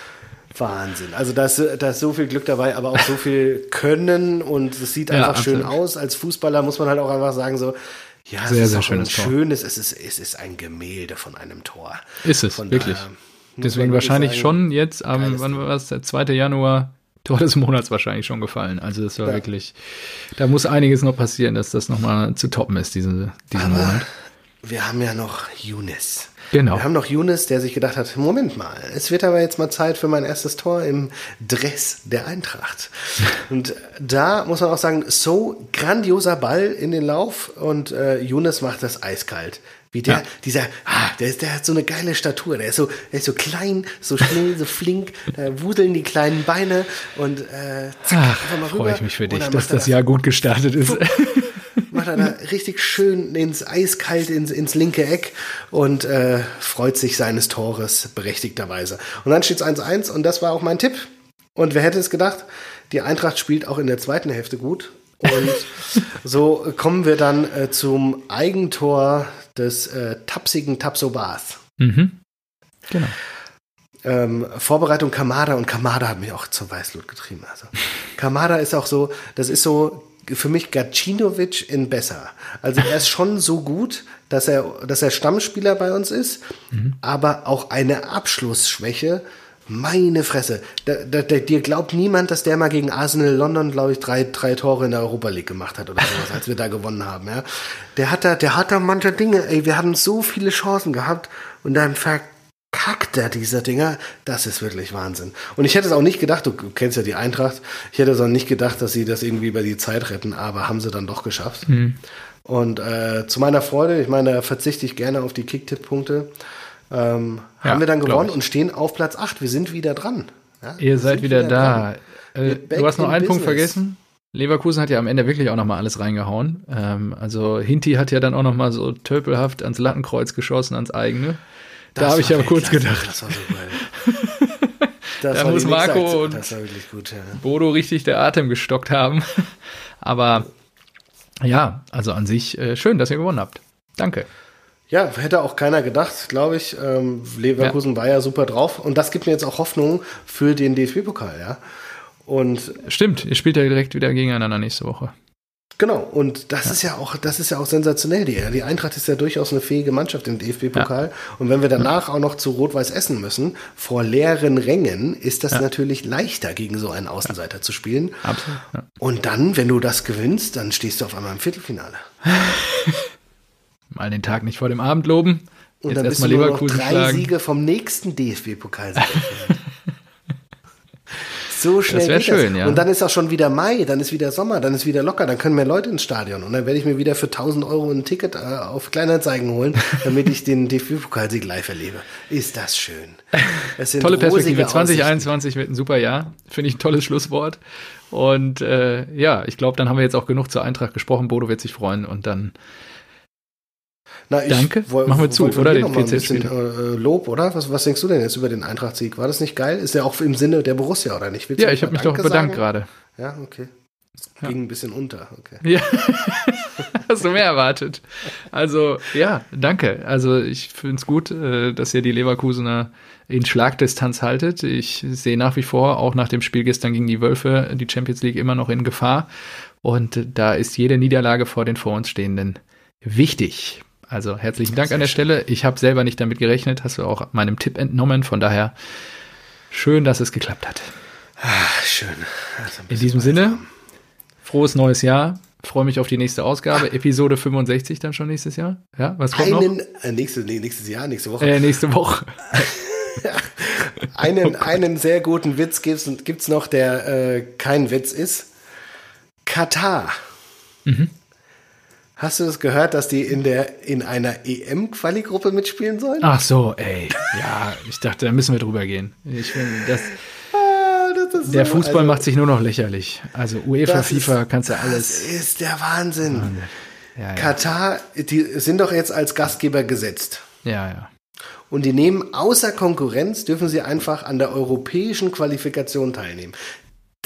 Wahnsinn. Also da ist, da ist so viel Glück dabei, aber auch so viel Können und es sieht einfach ja, schön aus. Als Fußballer muss man halt auch einfach sagen, so, ja,
sehr,
es
ist
sehr
schönes
ein schönes, es ist, es ist ein Gemälde von einem Tor.
Ist es, von wirklich. Deswegen wahrscheinlich sagen, schon jetzt am, wann war es, der 2. Januar Tor des Monats wahrscheinlich schon gefallen. Also es war ja. wirklich, da muss einiges noch passieren, dass das nochmal zu toppen ist, diese, diesen Aber Monat.
Wir haben ja noch Younes.
Genau.
Wir haben noch Younes, der sich gedacht hat, Moment mal, es wird aber jetzt mal Zeit für mein erstes Tor im Dress der Eintracht. *laughs* und da muss man auch sagen, so grandioser Ball in den Lauf und äh, Younes macht das eiskalt. Wie der, ja. dieser, ah, der, ist, der hat so eine geile Statur. Der ist so, der ist so klein, so schnell, so flink. *laughs* Da wuseln die kleinen Beine und äh,
zack, Ach, freue ich mich für dich, dass das Jahr gut gestartet ist. *laughs*
macht er da richtig schön ins Eiskalt, ins, ins linke Eck und äh, freut sich seines Tores berechtigterweise. Und dann steht es 1-1 und das war auch mein Tipp. Und wer hätte es gedacht? Die Eintracht spielt auch in der zweiten Hälfte gut. Und *laughs* so kommen wir dann äh, zum Eigentor des äh, tapsigen Tapsobas.
Mhm. Genau.
Ähm, Vorbereitung Kamada und Kamada hat mich auch zur Weißlut getrieben. Also Kamada ist auch so, das ist so für mich Gacinovic in besser. Also er ist schon so gut, dass er, dass er Stammspieler bei uns ist, mhm. aber auch eine Abschlussschwäche. Meine Fresse. Da, da, da, dir glaubt niemand, dass der mal gegen Arsenal London, glaube ich, drei, drei Tore in der Europa League gemacht hat oder sowas, als wir da gewonnen haben, ja. Der hat da, der hat da manche Dinge, ey, wir haben so viele Chancen gehabt und dann verkackt er diese Dinger. Das ist wirklich Wahnsinn. Und ich hätte es auch nicht gedacht, du kennst ja die Eintracht, ich hätte es auch nicht gedacht, dass sie das irgendwie über die Zeit retten, aber haben sie dann doch geschafft. Mhm. Und äh, zu meiner Freude, ich meine, da verzichte ich gerne auf die Kicktipp-Punkte ähm, ja, haben wir dann gewonnen und stehen auf Platz 8. Wir sind wieder dran.
Ja, Ihr seid wieder, wieder da. Äh, du hast noch einen Business. Punkt vergessen. Leverkusen hat ja am Ende wirklich auch nochmal alles reingehauen. Ähm, also Hinti hat ja dann auch nochmal so töpelhaft ans Lattenkreuz geschossen, ans eigene. Das da habe ich ja kurz gedacht. Das war so geil. *laughs* da muss Marco und gut, ja. Bodo richtig der Atem gestockt haben. *laughs* Aber ja, also an sich äh, schön, dass ihr gewonnen habt. Danke.
Ja, hätte auch keiner gedacht, glaube ich. Ähm, Leverkusen ja. war ja super drauf und das gibt mir jetzt auch Hoffnung für den DFB-Pokal, ja. Und
Stimmt, ihr spielt ja direkt wieder gegeneinander nächste Woche.
Genau, und das ja. ist ja auch, das ist ja auch sensationell. Die, die Eintracht ist ja durchaus eine fähige Mannschaft im DFB-Pokal. Ja. Und wenn wir danach auch noch zu Rot-Weiß essen müssen, vor leeren Rängen, ist das ja. natürlich leichter, gegen so einen Außenseiter zu spielen.
Absolut.
Und dann, wenn du das gewinnst, dann stehst du auf einmal im Viertelfinale. *laughs*
Mal den Tag nicht vor dem Abend loben.
Und Jetzt dann bist du nur noch drei schlagen. Siege vom nächsten DFB-Pokal. *laughs* So schnell
Das wär
geht
schön,
das.
ja.
Und dann ist auch schon wieder Mai, dann ist wieder Sommer, dann ist wieder locker, dann können mehr Leute ins Stadion. Und dann werde ich mir wieder für 1000 Euro ein Ticket äh, auf Kleinanzeigen holen, damit ich den DFB-Pokalsieg live erlebe. Ist das schön.
Tolle Perspektive.
rosige Aussichten.
2021 wird ein super Jahr. Finde ich ein tolles Schlusswort. Und äh, ja, ich glaube, dann haben wir jetzt auch genug zur Eintracht gesprochen. Bodo wird sich freuen und dann
Na, ich
Danke.
woll-
Machen wir zu, oder? Den 14.
bisschen äh, Lob, oder? Was, was denkst du denn jetzt über den Eintracht-Sieg? War das nicht geil? Ist der auch im Sinne der Borussia, oder nicht? Willst
Ja, ich habe mich doch
Danke
bedankt
sagen?
gerade.
Ja, okay. Es
Ja.
ging ein bisschen unter, okay.
Ja, *laughs* hast du mehr erwartet. Also, ja, danke. Also, ich finde es gut, äh, dass ihr die Leverkusener in Schlagdistanz haltet. Ich sehe nach wie vor, auch nach dem Spiel gestern gegen die Wölfe, die Champions League immer noch in Gefahr. Und da ist jede Niederlage vor den vor uns Stehenden wichtig. Also, herzlichen Dank an der Stelle. Ich habe selber nicht damit gerechnet, hast du auch meinem Tipp entnommen. Von daher, schön, dass es geklappt hat.
Ah, schön. Also
In diesem Sinne,
einsam.
frohes neues Jahr. Freue mich auf die nächste Ausgabe. Episode 65 dann schon nächstes Jahr. Ja, was kommt noch?
Einen, äh, nächste, nee, nächstes Jahr, nächste Woche.
Äh, nächste Woche. *laughs*
einen, einen sehr guten Witz gibt's, gibt's noch, der äh, kein Witz ist. Katar.
Mhm.
Hast du das gehört, dass die in der in einer EM-Quali-Gruppe mitspielen sollen?
Ach so, ey. Ja, ich dachte, da müssen wir drüber gehen. Ich finde, das,
Ah, das
der
so-
Fußball
also,
macht sich nur noch lächerlich. Also UEFA,
Das ist-
FIFA, kannst du
Das
alles.
ist der Wahnsinn.
Ja, ja,
Katar, die sind doch jetzt als Gastgeber gesetzt.
ja, ja.
Und die nehmen außer Konkurrenz, dürfen sie einfach an der europäischen Qualifikation teilnehmen.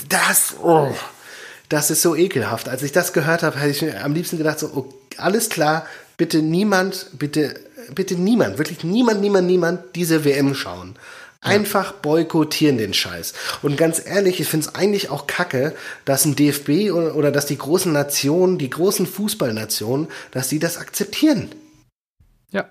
Das, oh, das ist so ekelhaft. Als ich das gehört habe, hätte ich mir am liebsten gedacht, so, oh, alles klar, bitte niemand, bitte, bitte niemand, wirklich niemand, niemand, niemand diese WM schauen. Einfach boykottieren den Scheiß. Und ganz ehrlich, ich finde es eigentlich auch kacke, dass ein DFB oder, oder dass die großen Nationen, die großen Fußballnationen, dass die das akzeptieren.
Ja.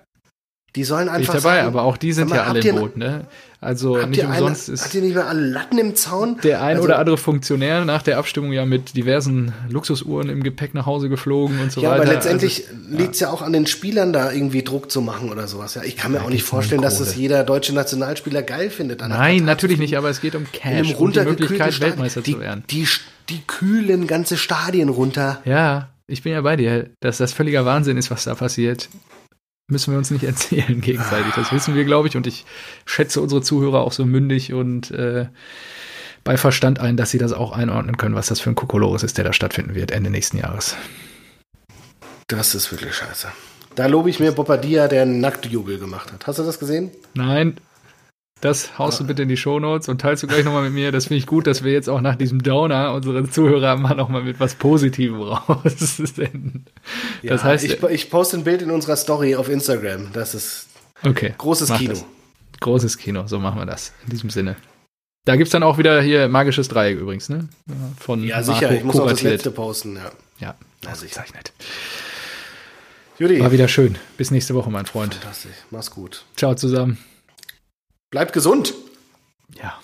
Die sollen
Bin ich
einfach
dabei,
sagen,
aber auch die sind
mal,
ja alle
habt
im Boot, ne? Also
Habt
nicht
ihr, eine,
umsonst
habt
ist
ihr nicht mehr alle Latten im Zaun?
der ein
Also-
oder andere Funktionär nach der Abstimmung ja mit diversen Luxusuhren im Gepäck nach Hause geflogen und so
Ja,
weiter.
aber letztendlich
Also,
liegt's ja auch an den Spielern, da irgendwie Druck zu machen oder sowas. Ja, ich kann mir auch nicht
um
vorstellen, dass das jeder deutsche Nationalspieler geil findet.
Nein, natürlich nicht, aber es geht um Cash und die
runtergekühlten
Möglichkeit,
Stadion.
Weltmeister
die,
zu werden.
Die, die kühlen ganze Stadien runter.
Ja, ich bin ja bei dir, dass das völliger Wahnsinn ist, was da passiert. Müssen wir uns nicht *laughs* erzählen gegenseitig. Das wissen wir, glaube ich, und ich schätze unsere Zuhörer auch so mündig und äh, bei Verstand ein, dass sie das auch einordnen können, was das für ein Kokolores ist, der da stattfinden wird Ende nächsten Jahres.
Das ist wirklich scheiße. Da lobe ich mir Bobadilla, der einen Nacktjubel gemacht hat. Hast du das gesehen?
Nein, das haust du bitte in die Shownotes und teilst du gleich nochmal mit mir. Das finde ich gut, dass wir jetzt auch nach diesem Downer unsere Zuhörer mal nochmal mit was Positivem raussenden. Das heißt,
ich, ich poste ein Bild in unserer Story auf Instagram. Das ist
okay.
großes Kino.
Das. Großes Kino, so machen wir das. In diesem Sinne. Da gibt es dann auch wieder hier magisches Dreieck übrigens, ne? Von
Ja, sicher.
Marco
Ich muss auch das
kuratiert.
letzte posten. Ja.
Ja, ausgezeichnet.
Judy,
War wieder schön. Bis nächste Woche, mein Freund.
fantastisch. Mach's gut.
Ciao zusammen.
Bleibt gesund.
Ja.